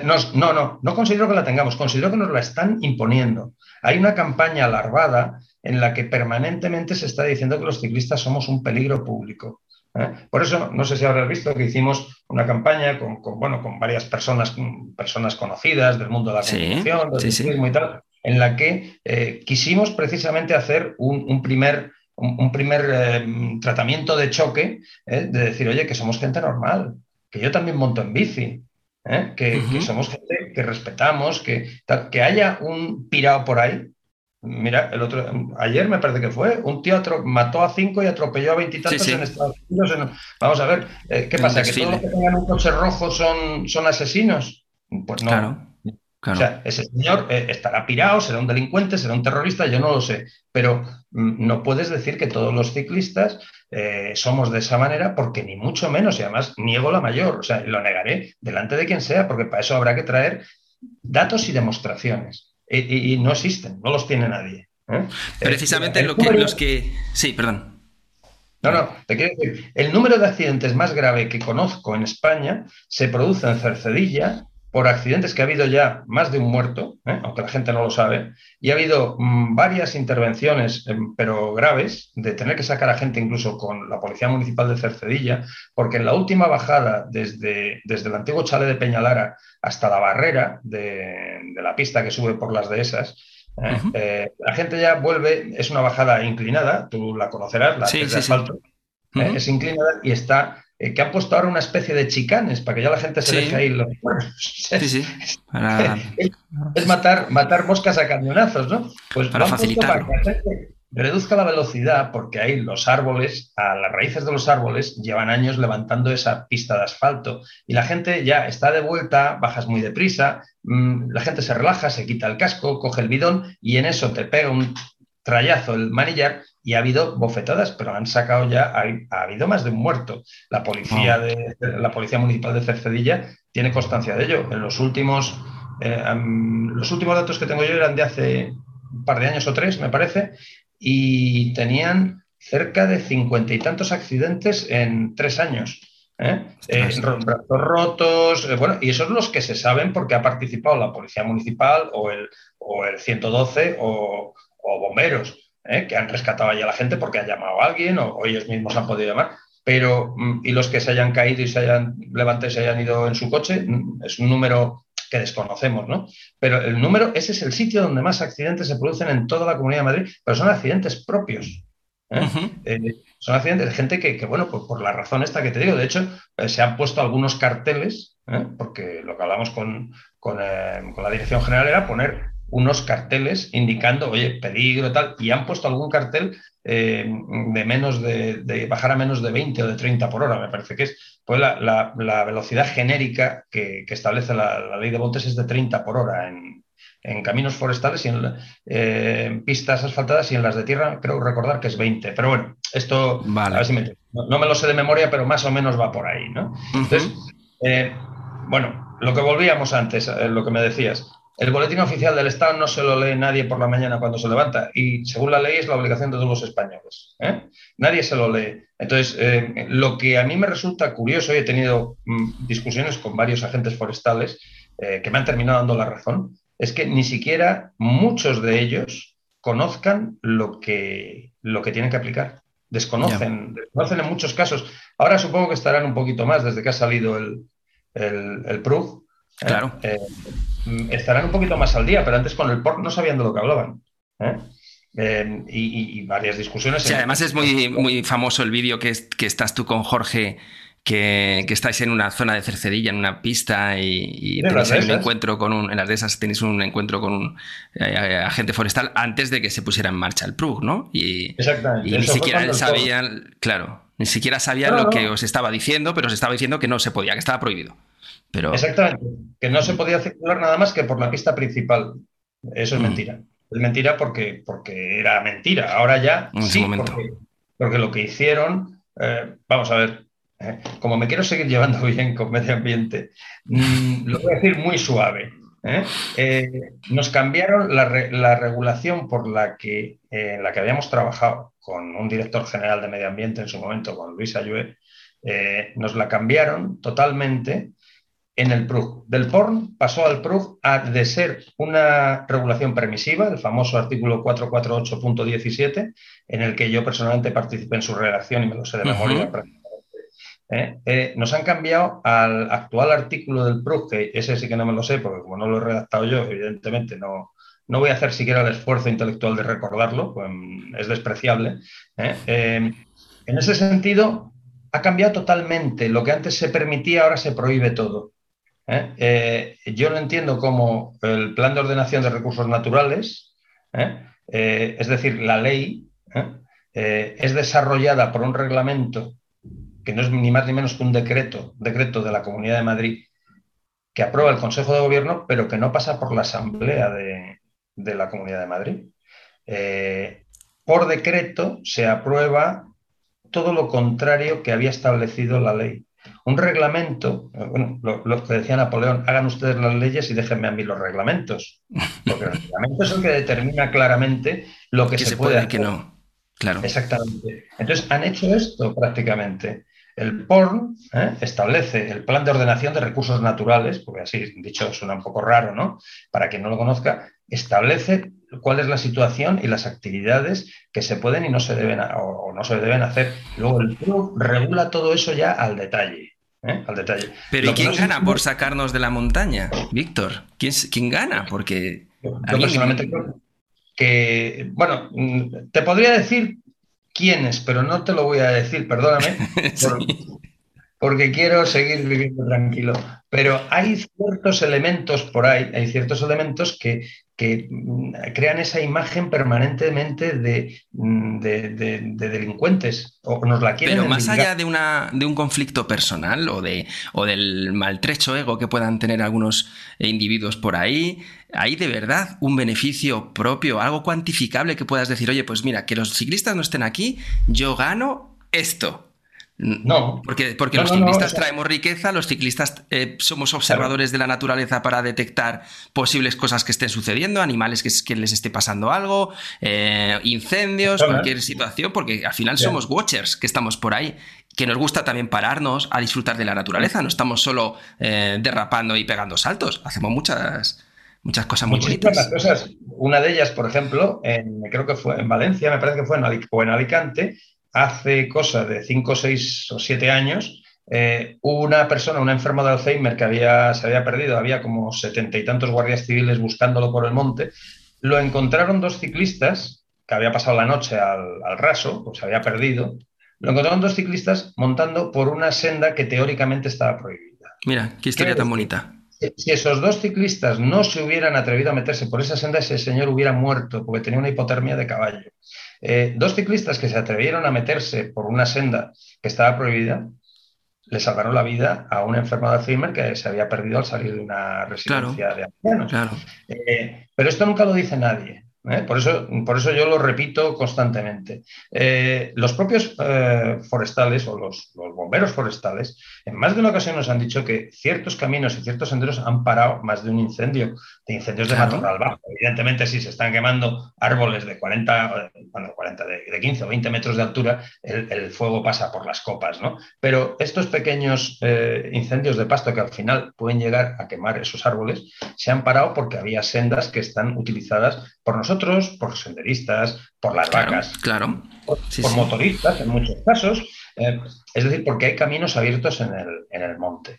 No, no, no, no considero que la tengamos, considero que nos la están imponiendo. Hay una campaña alarvada en la que permanentemente se está diciendo que los ciclistas somos un peligro público. ¿eh? Por eso, no sé si habrás visto que hicimos una campaña con, bueno, con varias personas, personas conocidas del mundo de la comunicación, del ciclismo y tal, en la que eh, quisimos precisamente hacer un, primer, un, primer eh, tratamiento de choque, eh, de decir, oye, que somos gente normal, que yo también monto en bici, que, somos gente que respetamos, que, que haya un pirado por ahí. Mira, el otro, ayer me parece que fue, un tío mató a cinco y atropelló a veintitantos en Estados Unidos. vamos a ver, ¿qué pasa? ¿Que todos los que tengan un coche rojo son, son asesinos? Pues no. Claro. O sea, ese señor eh, estará pirado, será un delincuente, será un terrorista, yo no lo sé. Pero mm, no puedes decir que todos los ciclistas eh, somos de esa manera, porque ni mucho menos, y además niego la mayor, o sea, lo negaré delante de quien sea, porque para eso habrá que traer datos y demostraciones. Y, no existen, no los tiene nadie. ¿eh? Precisamente lo que, los que. Sí, perdón. No, no, te quiero decir, el número de accidentes más grave que conozco en España se produce en Cercedilla, por accidentes que ha habido ya más de un muerto, ¿eh? aunque la gente no lo sabe, y ha habido mm, varias intervenciones, em, pero graves, de tener que sacar a gente incluso con la Policía Municipal de Cercedilla, porque en la última bajada desde, desde el antiguo chale de Peñalara hasta la barrera de, la pista que sube por las dehesas, ¿eh? Eh, la gente ya vuelve, es una bajada inclinada, tú la conocerás, la de asfalto, es inclinada y está eh, que han puesto ahora una especie de chicanes para que ya la gente se deje ahí los Sí, sí. es matar, matar moscas a cañonazos, ¿no? Pues para facilitar. Para que la gente reduzca la velocidad, porque ahí los árboles, a las raíces de los árboles, llevan años levantando esa pista de asfalto. Y la gente ya está de vuelta, bajas muy deprisa, mm, la gente se relaja, se quita el casco, coge el bidón y en eso te pega un trayazo el manillar y ha habido bofetadas, pero han sacado ya, ha, habido más de un muerto. La policía, de, la policía municipal de Cercedilla tiene constancia de ello. En los últimos, eh, los últimos datos que tengo yo eran de hace un par de años o tres, me parece, y tenían cerca de cincuenta y tantos accidentes en tres años. ¿eh? eh rotos, eh, bueno, y esos son los que se saben porque ha participado la Policía Municipal o el, o el 112 o, o bomberos. ¿eh? que han rescatado allí a la gente porque han llamado a alguien o, ellos mismos han podido llamar, pero mm, y los que se hayan caído y se hayan levantado y se hayan ido en su coche, mm, es un número que desconocemos, ¿no? Pero el número, ese es el sitio donde más accidentes se producen en toda la Comunidad de Madrid, pero son accidentes propios. ¿eh? Eh, son accidentes de gente que, bueno, pues por la razón esta que te digo, de hecho, se han puesto algunos carteles, porque lo que hablamos con, con, la Dirección General era poner unos carteles indicando, oye, peligro y tal, y han puesto algún cartel eh, de menos de, bajar a menos de 20 o de 30 por hora, me parece que es. Pues la, velocidad genérica que, establece la, ley de Montes es de 30 por hora en, caminos forestales y eh, en, pistas asfaltadas y en las de tierra creo recordar que es 20. Pero bueno, esto a ver si me, no, me lo sé de memoria, pero más o menos va por ahí, ¿no? Entonces, eh, bueno, lo que volvíamos antes, lo que me decías. El boletín oficial del Estado no se lo lee nadie por la mañana cuando se levanta y según la ley es la obligación de todos los españoles. ¿eh? Nadie se lo lee. Entonces, eh, lo que a mí me resulta curioso, y he tenido mm, discusiones con varios agentes forestales eh, que me han terminado dando la razón, es que ni siquiera muchos de ellos conozcan lo que, lo que tienen que aplicar. Desconocen, desconocen en muchos casos. Ahora supongo que estarán un poquito más desde que ha salido el, el, el PRUG, Claro. Eh, estarán un poquito más al día, pero antes con el POR no sabían de lo que hablaban. ¿eh? Eh, y, varias discusiones. Sí, además es muy, muy famoso el vídeo que, que estás tú con Jorge. Que, estáis en una zona de Cercedilla, en una pista, y, tenéis un encuentro con un. En las de esas tenéis un encuentro con un agente forestal antes de que se pusiera en marcha el PRUG, ¿no? Y, Exactamente. Y ni siquiera sabían, claro, ni siquiera sabían lo que os estaba diciendo, pero os estaba diciendo que no se podía, que estaba prohibido. Exactamente, que no se podía circular nada más que por la pista principal. Eso es mm. mentira. Es mentira porque, porque era mentira. Ahora ya sí, porque, lo que hicieron, eh, vamos a ver, eh, como me quiero seguir llevando bien con medio ambiente, mm, lo voy a decir muy suave. ¿eh? nos cambiaron la, regulación por la que, la que habíamos trabajado con un director general de medio ambiente en su momento, con Luis Ayue, nos la cambiaron totalmente en el PRUG. Del PORN pasó al PRUG a de ser una regulación permisiva, el famoso artículo 448.17, en el que yo personalmente participé en su redacción y me lo sé de memoria ¿eh? Eh, nos han cambiado al actual artículo del PRUG, que ese sí que no me lo sé, porque como no lo he redactado yo, evidentemente no, no voy a hacer siquiera el esfuerzo intelectual de recordarlo, pues, es despreciable. ¿eh? en ese sentido, ha cambiado totalmente. Lo que antes se permitía, ahora se prohíbe todo. ¿Eh? Eh, yo no entiendo cómo el plan de ordenación de recursos naturales, ¿eh? es decir, la ley, es desarrollada por un reglamento que no es ni más ni menos que un decreto, decreto de la Comunidad de Madrid, que aprueba el Consejo de Gobierno, pero que no pasa por la Asamblea de la Comunidad de Madrid. por decreto se aprueba todo lo contrario que había establecido la ley. Un reglamento, bueno, lo, que decía Napoleón, hagan ustedes las leyes y déjenme a mí los reglamentos. Porque el reglamento es el que determina claramente lo que, se, puede, y que no. Claro. Exactamente. Entonces han hecho esto prácticamente. El PORN ¿eh? establece el plan de ordenación de recursos naturales, porque así dicho suena un poco raro, ¿no? Para quien no lo conozca, establece cuál es la situación y las actividades que se pueden y no se deben o no se deben hacer. Luego el PRU regula todo eso ya al detalle. ¿eh? Al detalle. Pero ¿y quién gana por sacarnos de la montaña, Víctor? ¿Quién, ¿Quién, gana? Porque yo personalmente creo que, bueno, te podría decir quiénes, pero no te lo voy a decir, perdóname, porque quiero seguir viviendo tranquilo. Pero hay ciertos elementos por ahí, hay ciertos elementos que, que mm, crean esa imagen permanentemente de, mm, delincuentes o nos la quieren. Pero más allá de, una, de un conflicto personal o, de, o del maltrecho ego que puedan tener algunos individuos por ahí, ¿hay de verdad un beneficio propio, algo cuantificable que puedas decir, oye, pues mira, que los ciclistas no estén aquí, yo gano esto? No. Porque, porque los ciclistas traemos riqueza, los ciclistas eh, somos observadores de la naturaleza para detectar posibles cosas que estén sucediendo, animales que, les esté pasando algo, eh, incendios, cualquier situación, porque al final somos watchers que estamos por ahí que nos gusta también pararnos a disfrutar de la naturaleza, no estamos solo eh, derrapando y pegando saltos, hacemos muchas, muchas cosas muy Muchísimas cosas. Una de ellas, por ejemplo, en, creo que fue en Valencia, me parece que fue en, o en Alicante, hace cosa de 5, 6 o 7 años, eh, una persona, un enfermo de Alzheimer que había, se había perdido, había como setenta y tantos guardias civiles buscándolo por el monte, lo encontraron dos ciclistas que había pasado la noche al, al raso, pues se había perdido, lo encontraron dos ciclistas montando por una senda que teóricamente estaba prohibida. Mira, qué historia tan bonita. Si esos dos ciclistas no se hubieran atrevido a meterse por esa senda, ese señor hubiera muerto porque tenía una hipotermia de caballo. Eh, dos ciclistas que se atrevieron a meterse por una senda que estaba prohibida, le salvaron la vida a un enfermo de Alzheimer que se había perdido al salir de una residencia de ancianos. Eh, pero esto nunca lo dice nadie. ¿Eh? Por, eso, por eso yo lo repito constantemente. Eh, los propios eh, forestales o los, bomberos forestales en más de una ocasión nos han dicho que ciertos caminos y ciertos senderos han parado más de un incendio, de incendios de matorral bajo. Evidentemente, si se están quemando árboles de 40, bueno, 40 de, 15 o 20 metros de altura, el, fuego pasa por las copas, ¿no? Pero estos pequeños incendios de pasto que al final pueden llegar a quemar esos árboles, se han parado porque había sendas que están utilizadas por nosotros por senderistas, por las vacas, claro. por, motoristas en muchos casos. Eh, es decir, porque hay caminos abiertos en el, monte.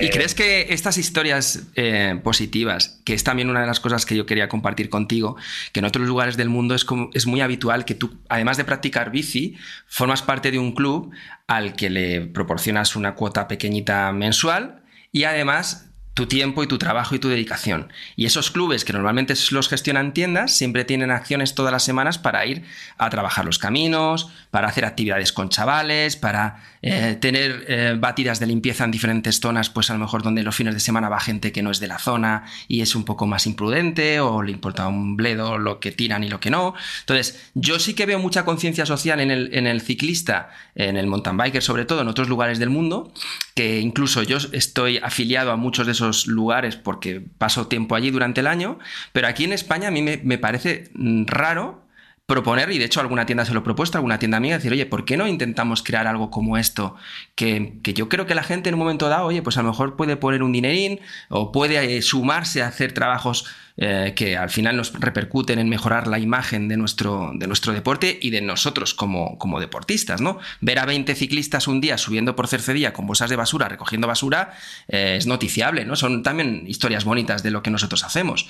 ¿Y eh, crees que estas historias eh, positivas, que es también una de las cosas que yo quería compartir contigo, que en otros lugares del mundo es, como, es muy habitual que tú, además de practicar bici, formas parte de un club al que le proporcionas una cuota pequeñita mensual y además tu tiempo y tu trabajo y tu dedicación. Y esos clubes que normalmente los gestionan tiendas siempre tienen acciones todas las semanas para ir a trabajar los caminos, para hacer actividades con chavales, para eh, tener eh, batidas de limpieza en diferentes zonas, pues a lo mejor donde los fines de semana va gente que no es de la zona y es un poco más imprudente o le importa un bledo lo que tiran y lo que no. Entonces, yo sí que veo mucha conciencia social en el, en el ciclista, en el mountain biker sobre todo, en otros lugares del mundo, que incluso yo estoy afiliado a muchos de esos lugares porque paso tiempo allí durante el año, pero aquí en España a mí me, parece mm, raro proponer, y de hecho alguna tienda se lo ha propuesto, alguna tienda amiga, decir, oye, ¿por qué no intentamos crear algo como esto? Que, yo creo que la gente en un momento dado, oye, pues a lo mejor puede poner un dinerín o puede eh, sumarse a hacer trabajos eh, que al final nos repercuten en mejorar la imagen de nuestro, de nuestro deporte y de nosotros como, como deportistas, ¿no? Ver a 20 ciclistas un día subiendo por Cercedilla con bolsas de basura, recogiendo basura, eh, es noticiable, ¿no? Son también historias bonitas de lo que nosotros hacemos.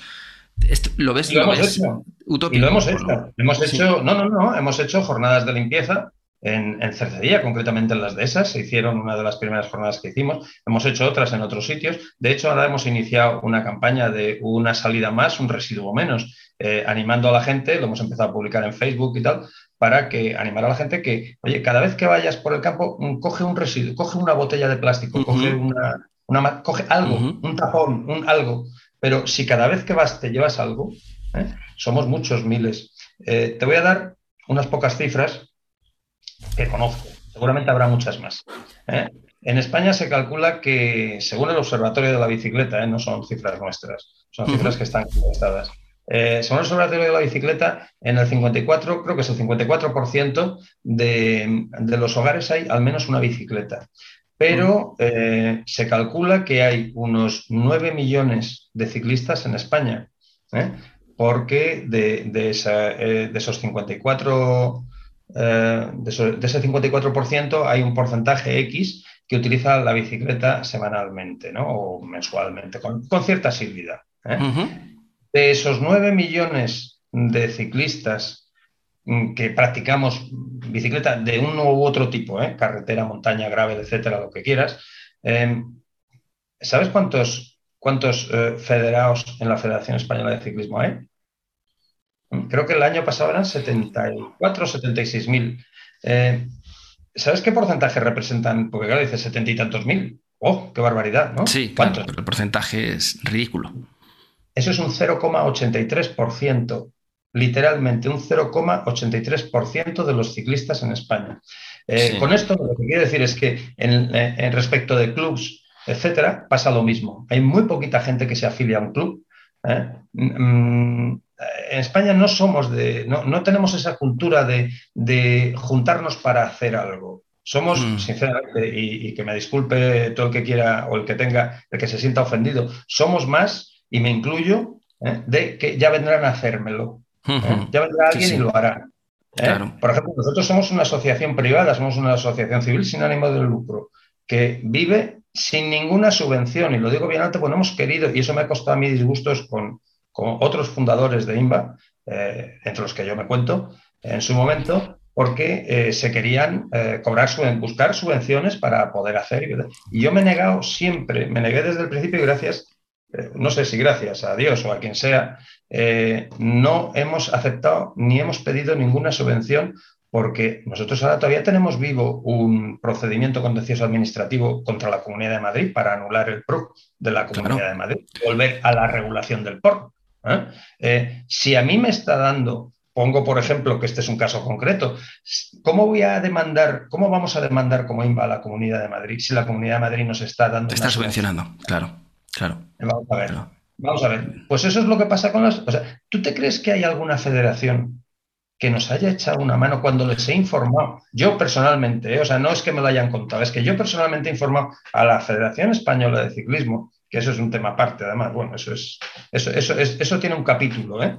¿Lo ves? lo, hemos hecho. Y lo hemos hecho. Hemos hecho, no, no, no, hemos hecho jornadas de limpieza en, en, Cercedilla, concretamente en las de esas, se hicieron una de las primeras jornadas que hicimos, hemos hecho otras en otros sitios, de hecho ahora hemos iniciado una campaña de una salida más, un residuo menos, eh, animando a la gente, lo hemos empezado a publicar en Facebook y tal, para que animar a la gente que, oye, cada vez que vayas por el campo, mm, coge un residuo, coge una botella de plástico, coge una, una, coge algo, un tapón, un algo, pero si cada vez que vas te llevas algo, ¿eh? somos muchos miles. Eh, te voy a dar unas pocas cifras que conozco. Seguramente habrá muchas más. ¿eh? En España se calcula que, según el Observatorio de la Bicicleta, no son cifras nuestras, son cifras que están contestadas. según el Observatorio de la Bicicleta, en el 54, creo que es el 54% de, de los hogares hay al menos una bicicleta pero eh, se calcula que hay unos 9 millones de ciclistas en España, ¿eh? porque de, eh, esos 54, de, ese 54% hay un porcentaje X que utiliza la bicicleta semanalmente ¿no? o mensualmente, con, cierta asiduidad. De esos 9 millones de ciclistas que practicamos bicicleta de uno u otro tipo, ¿eh? carretera, montaña, gravel, etcétera, lo que quieras. Em, ¿Sabes cuántos, cuántos eh, federados en la Federación Española de Ciclismo hay? Mm, creo que el año pasado eran 74 o 76 mil. Eh, ¿Sabes qué porcentaje representan? Porque claro, dice 70 y tantos mil. ¡Oh, qué barbaridad! ¿no? Sí, ¿cuántos? el porcentaje es ridículo. Eso es un 0,83% literalmente un 0,83% de los ciclistas en España. Eh, con esto lo que quiero decir es que en, respecto de clubs, etcétera, pasa lo mismo. Hay muy poquita gente que se afilia a un club. ¿eh? Mm, en España no somos de, no, tenemos esa cultura de, juntarnos para hacer algo. Somos, mm. sinceramente, y, y, que me disculpe todo el que quiera o el que tenga, el que se sienta ofendido, somos más, y me incluyo, de que ya vendrán a hacérmelo. Ya vendrá alguien y lo hará. Por ejemplo, nosotros somos una asociación privada, somos una asociación civil sin ánimo de lucro, que vive sin ninguna subvención, y lo digo bien alto, porque hemos querido, y eso me ha costado a mí disgustos con, con otros fundadores de INVA, entre los que yo me cuento, en su momento, porque eh, se querían eh, cobrar, buscar subvenciones para poder hacer. Y yo me he negado siempre, me negué desde el principio y gracias, eh, no sé si gracias a Dios o a quien sea, no hemos aceptado ni hemos pedido ninguna subvención porque nosotros ahora todavía tenemos vivo un procedimiento contencioso administrativo contra la Comunidad de Madrid para anular el PRO de la Comunidad de Madrid, volver a la regulación del POR. si a mí me está dando Pongo, por ejemplo, que este es un caso concreto. ¿Cómo voy a demandar, cómo vamos a demandar como INVA a la Comunidad de Madrid si la Comunidad de Madrid nos está dando... está subvencionando, claro, claro. Vamos a ver. Vamos a ver. Pues eso es lo que pasa con las... O sea, ¿tú te crees que hay alguna federación que nos haya echado una mano cuando les he informado? Yo personalmente, ¿eh? o sea, no es que me lo hayan contado, es que yo personalmente he informado a la Federación Española de Ciclismo que eso es un tema aparte, además, bueno, eso es, eso, eso, eso tiene un capítulo, ¿eh?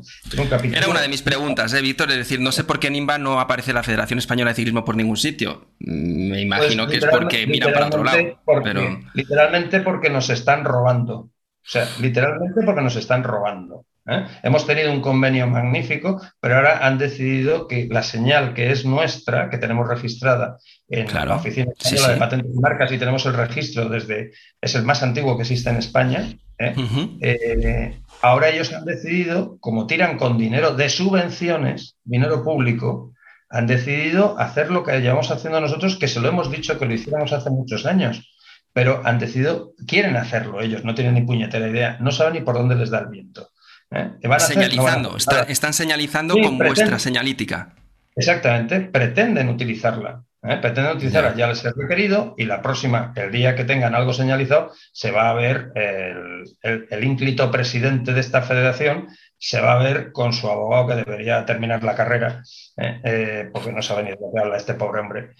Era una de mis preguntas, ¿eh, Víctor? Es decir, no sé por qué en no aparece la Federación Española de Ciclismo por ningún sitio. Me imagino pues que es porque miran para otro lado. pero... Literalmente porque nos están robando. O sea, literalmente porque nos están robando. ¿Eh? Hemos tenido un convenio magnífico, pero ahora han decidido que la señal que es nuestra, que tenemos registrada en la Oficina Española de Patentes y Marcas y tenemos el registro desde, es el más antiguo que existe en España, ¿eh? Eh, ahora ellos han decidido, como tiran con dinero de subvenciones, dinero público, han decidido hacer lo que llevamos haciendo nosotros, que se lo hemos dicho que lo hiciéramos hace muchos años, pero han decidido, quieren hacerlo ellos, no tienen ni puñetera idea, no saben ni por dónde les da el viento. ¿Eh? Señalizando, están señalizando con vuestra señalítica. Exactamente, pretenden utilizarla. ¿eh? Pretenden utilizarla, ya les he requerido y la próxima, el día que tengan algo señalizado, se va a ver el, el, ínclito presidente de esta federación, se va a ver con su abogado que debería terminar la carrera, ¿eh? porque no sabe ni de qué habla este pobre hombre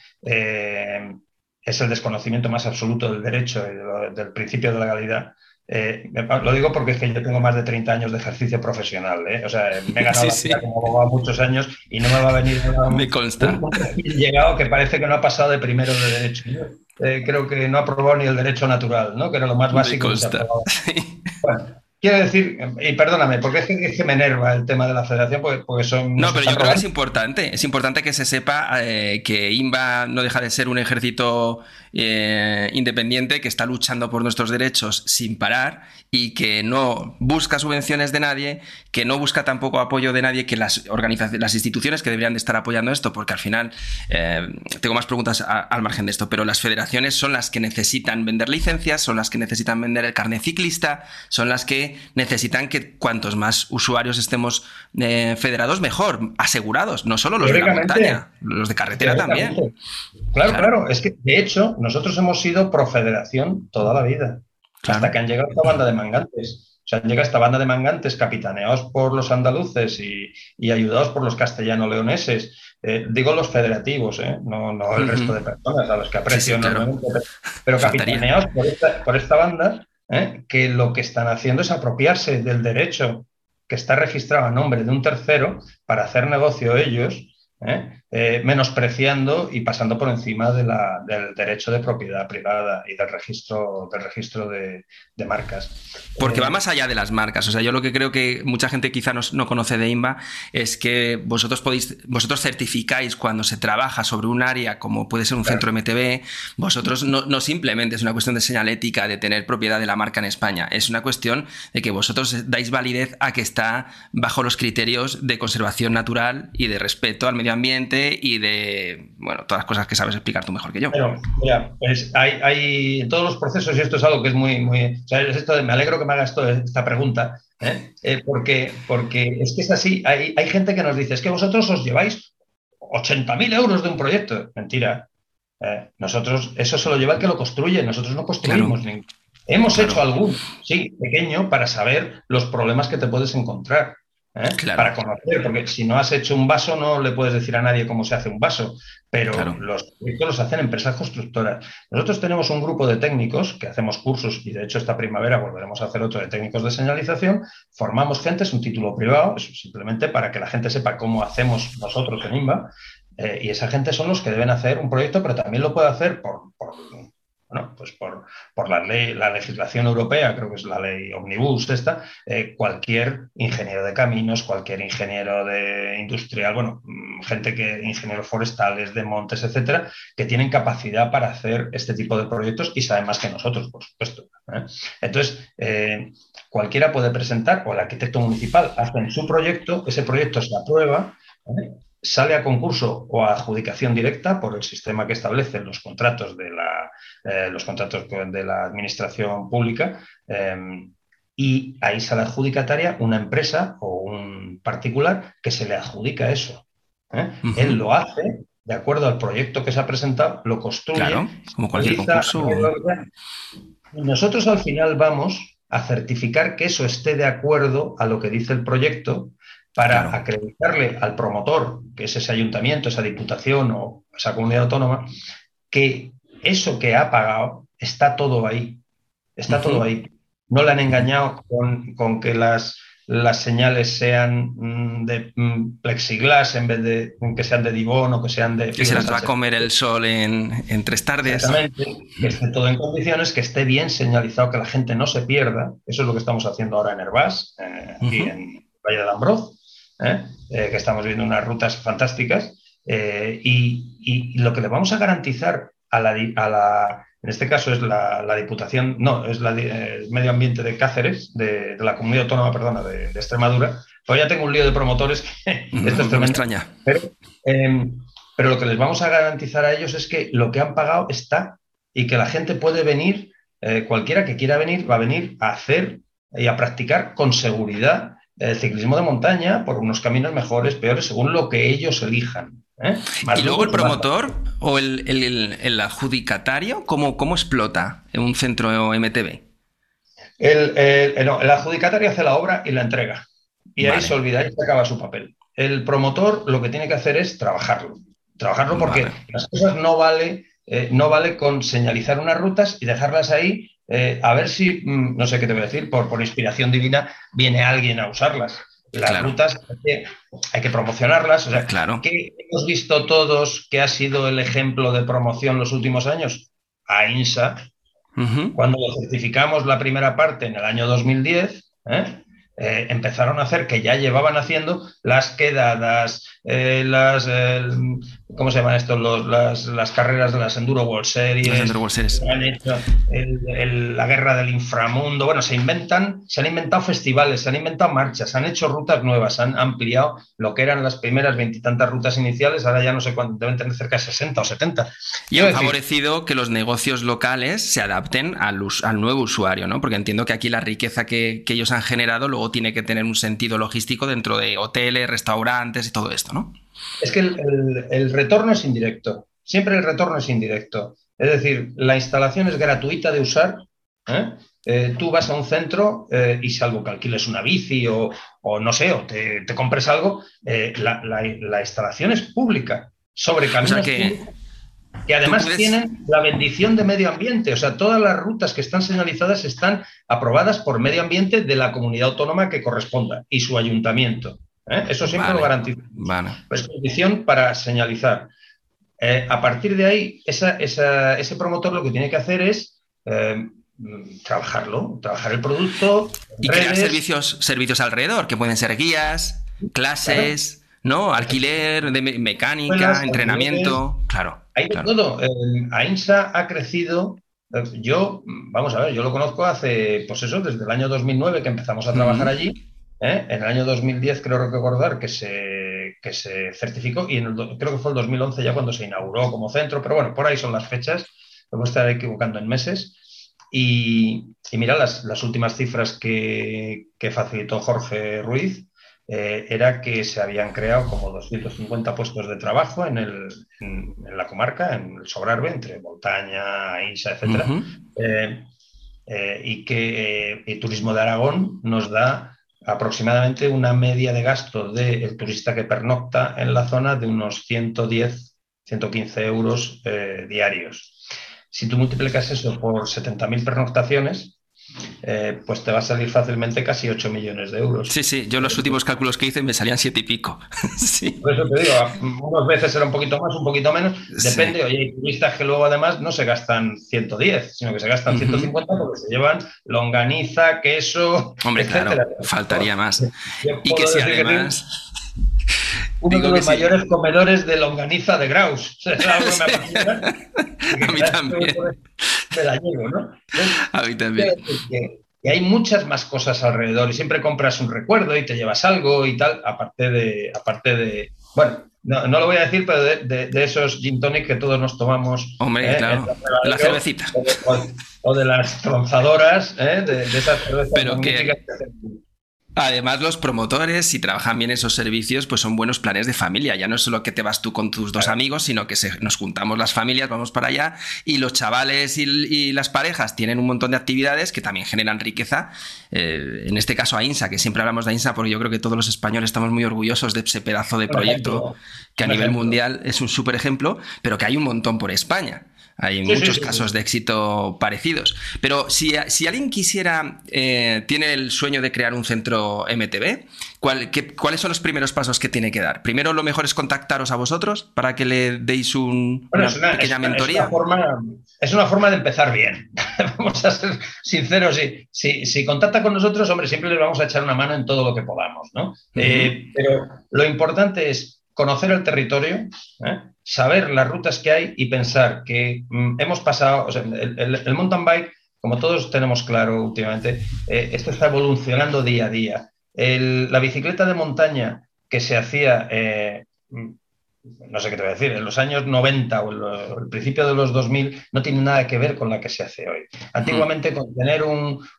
es el desconocimiento más absoluto del derecho y del principio de la legalidad eh, lo digo porque es que yo tengo más de 30 años de ejercicio profesional. ¿eh? O sea, me he ganado la vida como abogado muchos años y no me va a venir me consta. llegado que parece que no ha pasado de primero de derecho. Eh, creo que no ha aprobado ni el derecho natural, ¿no? que era lo más básico. Me consta. Bueno, Quiero decir, y perdóname, porque es que, me enerva el tema de la federación, porque, son... No, pero yo creo que es importante, es importante que se sepa eh, que INVA no deja de ser un ejército eh, independiente que está luchando por nuestros derechos sin parar y que no busca subvenciones de nadie, que no busca tampoco apoyo de nadie, que las organizaciones, las instituciones que deberían de estar apoyando esto, porque al final eh, tengo más preguntas al margen de esto, pero las federaciones son las que necesitan vender licencias, son las que necesitan vender el carnet ciclista, son las que necesitan que cuantos más usuarios estemos eh, federados, mejor, asegurados, no solo los de la montaña, los de carretera también. Claro, claro, es que de hecho nosotros hemos sido profederación toda la vida, hasta que han llegado esta banda de mangantes. O sea, llega esta banda de mangantes capitaneados por los andaluces y, ayudados por los castellano-leoneses. Eh, digo los federativos, ¿eh? no, el resto de personas a los que aprecio pero, capitaneados por esta, por esta banda ¿eh? que lo que están haciendo es apropiarse del derecho que está registrado a nombre de un tercero para hacer negocio ellos ¿eh? Eh, menospreciando y pasando por encima del derecho de propiedad privada y del registro, del registro de, marcas. Porque va eh, más allá de las marcas. O sea, yo lo que creo que mucha gente quizá no, conoce de INVA es que vosotros podéis, vosotros certificáis cuando se trabaja sobre un área como puede ser un centro MTB, vosotros no, no, simplemente es una cuestión de señalética, de tener propiedad de la marca en España, es una cuestión de que vosotros dais validez a que está bajo los criterios de conservación natural y de respeto al medio ambiente y de, bueno, todas las cosas que sabes explicar tú mejor que yo. Pero, mira, pues hay, hay todos los procesos, y esto es algo que es muy, muy, o sea, es esto de, me alegro que me hagas esta pregunta, ¿eh? Eh, porque, porque es que es así, hay, hay gente que nos dice, es que vosotros os lleváis 80.000 euros de un proyecto. Mentira. ¿eh? nosotros, eso se lo lleva el que lo construye, nosotros no construimos Hemos hecho algún, sí, pequeño, para saber los problemas que te puedes encontrar. ¿Eh? para conocer, porque si no has hecho un vaso no le puedes decir a nadie cómo se hace un vaso, pero los proyectos los hacen empresas constructoras. Nosotros tenemos un grupo de técnicos que hacemos cursos y de hecho esta primavera volveremos a hacer otro de técnicos de señalización, formamos gente, es un título privado, es simplemente para que la gente sepa cómo hacemos nosotros en INVA, eh, y esa gente son los que deben hacer un proyecto, pero también lo puede hacer por bueno, pues por, la ley, la legislación europea, creo que es la ley omnibus esta, eh, cualquier ingeniero de caminos, cualquier ingeniero de industrial, bueno, mm, gente que, ingenieros forestales, de montes, etcétera, que tienen capacidad para hacer este tipo de proyectos y saben más que nosotros, por supuesto. ¿eh? Entonces, eh, cualquiera puede presentar, o el arquitecto municipal hace su proyecto, ese proyecto se aprueba, sale a concurso o a adjudicación directa por el sistema que establecen los contratos de la, eh, los contratos de la administración pública em, y ahí sale adjudicataria una empresa o un particular que se le adjudica eso. ¿eh? Él lo hace de acuerdo al proyecto que se ha presentado, lo construye. Claro, como cualquier concurso. Y nosotros al final vamos a certificar que eso esté de acuerdo a lo que dice el proyecto para acreditarle al promotor, que es ese ayuntamiento, esa diputación o esa comunidad autónoma, que eso que ha pagado está todo ahí. Está todo ahí. No le han engañado con, que las, las señales sean mm, de mm, plexiglas en vez de que sean de divón o que sean de... Que se las va a comer el sol en, tres tardes. Exactamente, que esté todo en condiciones, que esté bien señalizado, que la gente no se pierda. Eso es lo que estamos haciendo ahora en Herbás, eh, aquí en Valle de Ambroz. ¿Eh? Eh, que estamos viendo unas rutas fantásticas, eh, y, lo que le vamos a garantizar a la, a la en este caso es la, Diputación, no, es la, el Medio Ambiente de Cáceres, de, la Comunidad Autónoma, perdona, de, Extremadura, pues ya tengo un lío de promotores, esto es me extraña. Pero, em, pero lo que les vamos a garantizar a ellos es que lo que han pagado está y que la gente puede venir, cualquiera que quiera venir, va a venir a hacer y a practicar con seguridad el ciclismo de montaña por unos caminos mejores, peores, según lo que ellos elijan. ¿eh? y luego el promotor o el, adjudicatario, ¿cómo, ¿cómo, explota en un centro MTB? El, adjudicatario hace la obra y la entrega. Y ahí se olvida, y se acaba su papel. El promotor lo que tiene que hacer es trabajarlo. Trabajarlo porque las cosas no vale, eh, no vale con señalizar unas rutas y dejarlas ahí eh, a ver si, mm, no sé qué te voy a decir, por, por inspiración divina viene alguien a usarlas. Las rutas hay que, promocionarlas. O sea, claro. ¿qué hemos visto todos que ha sido el ejemplo de promoción los últimos años? AINSA. Cuando lo certificamos la primera parte en el año 2010, ¿eh? Eh, empezaron a hacer, que ya llevaban haciendo, las quedadas, las, ¿Cómo se llaman estos? las, carreras de las Enduro World Series. Enduro World Series. Han hecho la guerra del inframundo. Bueno, se inventan, se han inventado festivales, se han inventado marchas, se han hecho rutas nuevas, han ampliado lo que eran las primeras veintitantas rutas iniciales. Ahora ya no sé cuánto, deben tener cerca de 60 o 70. Y han favorecido que los negocios locales se adapten al, al, nuevo usuario, ¿no? Porque entiendo que aquí la riqueza que, que ellos han generado luego tiene que tener un sentido logístico dentro de hoteles, restaurantes y todo esto, ¿no? Es que el, retorno es indirecto. Siempre el retorno es indirecto. Es decir, la instalación es gratuita de usar. ¿eh? Eh, tú vas a un centro eh, y salvo que alquiles una bici o, no sé, o te, compres algo, la, instalación es pública sobre caminos que, que además tienen la bendición de medio ambiente. O sea, todas las rutas que están señalizadas están aprobadas por medio ambiente de la comunidad autónoma que corresponda y su ayuntamiento. ¿Eh? Eso siempre lo garantiza. Vale. Es condición para señalizar. Eh, a partir de ahí, ese promotor lo que tiene que hacer es eh, trabajarlo, trabajar el producto. Y crear servicios, servicios alrededor, que pueden ser guías, clases, ¿no? Alquiler de mecánica, entrenamiento. Claro. Hay de todo. AINSA ha crecido. Yo, vamos a ver, yo lo conozco hace, pues eso, desde el año 2009 que empezamos a trabajar allí ¿eh? En el año 2010 creo recordar que se, que se certificó y en creo que fue el 2011 ya cuando se inauguró como centro, pero bueno, por ahí son las fechas, me voy a estar equivocando en meses. Y, mira, las, las, últimas cifras que, que, facilitó Jorge Ruiz eh, era que se habían creado como 250 puestos de trabajo en, el, en, la comarca, en el Sobrarbe, entre Montaña, Insa, etc. Eh, y que el Turismo de Aragón nos da aproximadamente una media de gasto del turista que pernocta en la zona de unos 110, 115 euros eh, diarios. Si tú multiplicas eso por 70.000 pernoctaciones, eh, pues te va a salir fácilmente casi 8 millones de euros. Sí, sí, yo los últimos cálculos que hice me salían 7 y pico. Por eso te digo, unas veces era un poquito más, un poquito menos, depende. Oye, hay turistas que luego además no se gastan 110, sino que se gastan 150 porque se llevan longaniza, queso. Hombre, claro, faltaría más. y que si además uno de los mayores comedores de longaniza de Graus. A mí también. ¿no? a mí también. Y hay muchas más cosas alrededor y siempre compras un recuerdo y te llevas algo y tal, aparte de, aparte de bueno, no, lo voy a decir, pero de, esos gin tonic que todos nos tomamos. Hombre, ¿eh? claro, de la cervecita. O de, las tronzadoras, ¿eh? de, esas cervezas. Pero que, Además, los promotores, si trabajan bien esos servicios, pues son buenos planes de familia. Ya no es solo que te vas tú con tus dos amigos, sino que nos juntamos las familias, vamos para allá, y los chavales y, las parejas tienen un montón de actividades que también generan riqueza. Eh, en este caso, a INSA, que siempre hablamos de INSA, porque yo creo que todos los españoles estamos muy orgullosos de ese pedazo de proyecto, que a nivel mundial es un súper ejemplo, pero que hay un montón por España. Hay muchos casos de éxito parecidos. Pero si, alguien quisiera, eh, tiene el sueño de crear un centro MTV, ¿cuáles son los primeros pasos que tiene que dar? Primero, lo mejor es contactaros a vosotros para que le deis un, una, pequeña mentoría. Es una, forma, de empezar bien. vamos a ser sinceros. Si, si, contacta con nosotros, hombre, siempre les vamos a echar una mano en todo lo que podamos. ¿no? Eh, pero lo importante es conocer el territorio, ¿eh? Saber las rutas que hay y pensar que mm, hemos pasado, sea, el, mountain bike, como todos tenemos claro últimamente, eh, esto está evolucionando día a día. la bicicleta de montaña que se hacía, eh, mm, no sé qué te voy a decir, en los años 90 o el, principio de los 2000 no tiene nada que ver con la que se hace hoy. Antiguamente, con tener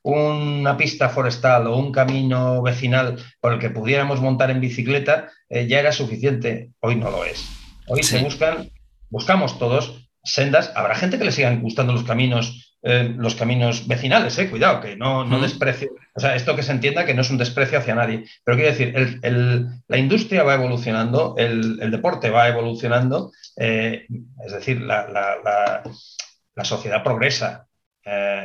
una pista forestal o un camino vecinal por el que pudiéramos montar en bicicleta, eh, ya era suficiente. Hoy no lo es. Hoy se buscan, buscamos todos sendas. Habrá gente que le sigan gustando los caminos, eh, los caminos vecinales, eh, cuidado, que no, no desprecio. O sea, esto que se entienda que no es un desprecio hacia nadie. Pero quiero decir, la industria va evolucionando, el, deporte va evolucionando, es decir, la, sociedad progresa.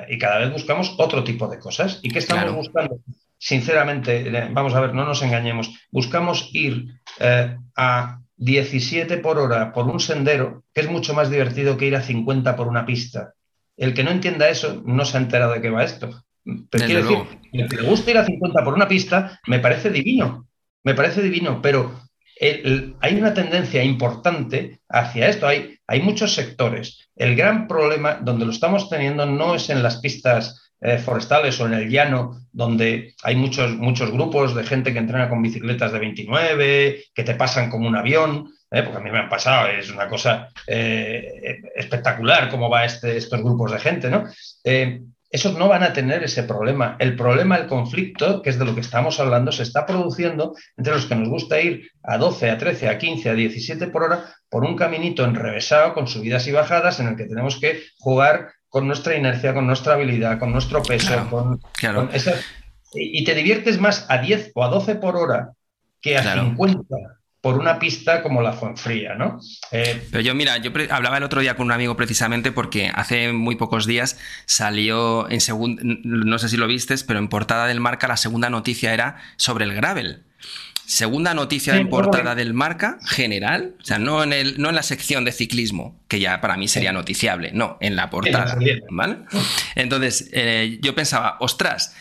y cada vez buscamos otro tipo de cosas. ¿Y qué estamos buscando? sinceramente, vamos a ver, no nos engañemos, buscamos ir eh, a 17 por hora por un sendero, que es mucho más divertido que ir a 50 por una pista. El que no entienda eso no se ha enterado de qué va esto. Pero quiero decir, el que le gusta ir a 50 por una pista, me parece divino, me parece divino, pero hay una tendencia importante hacia esto. Hay, hay muchos sectores. El gran problema donde lo estamos teniendo no es en las pistas eh, forestales o en el llano, donde hay muchos, muchos grupos de gente que entrena con bicicletas de 29, que te pasan como un avión, eh, porque a mí me han pasado, es una cosa eh, espectacular cómo va este, estos grupos de gente, ¿no? esos no van a tener ese problema. El problema, el conflicto, que es de lo que estamos hablando, se está produciendo entre los que nos gusta ir a 12, a 13, a 15, a 17 por hora por un caminito enrevesado con subidas y bajadas en el que tenemos que jugar con nuestra inercia, con nuestra habilidad, con nuestro peso, con, y te diviertes más a 10 o a 12 por hora que a 50 por una pista como la Fuenfría, ¿no? Eh, Pero yo, mira, yo hablaba el otro día con un amigo precisamente porque hace muy pocos días salió en segundo, no sé si lo vistes, pero en portada del marca la segunda noticia era sobre el gravel. Segunda noticia de portada del marca general, o sea, no en, el, no en la sección de ciclismo, que ya para mí sería noticiable, no, en la portada. ¿vale? Entonces, eh, yo pensaba, ostras,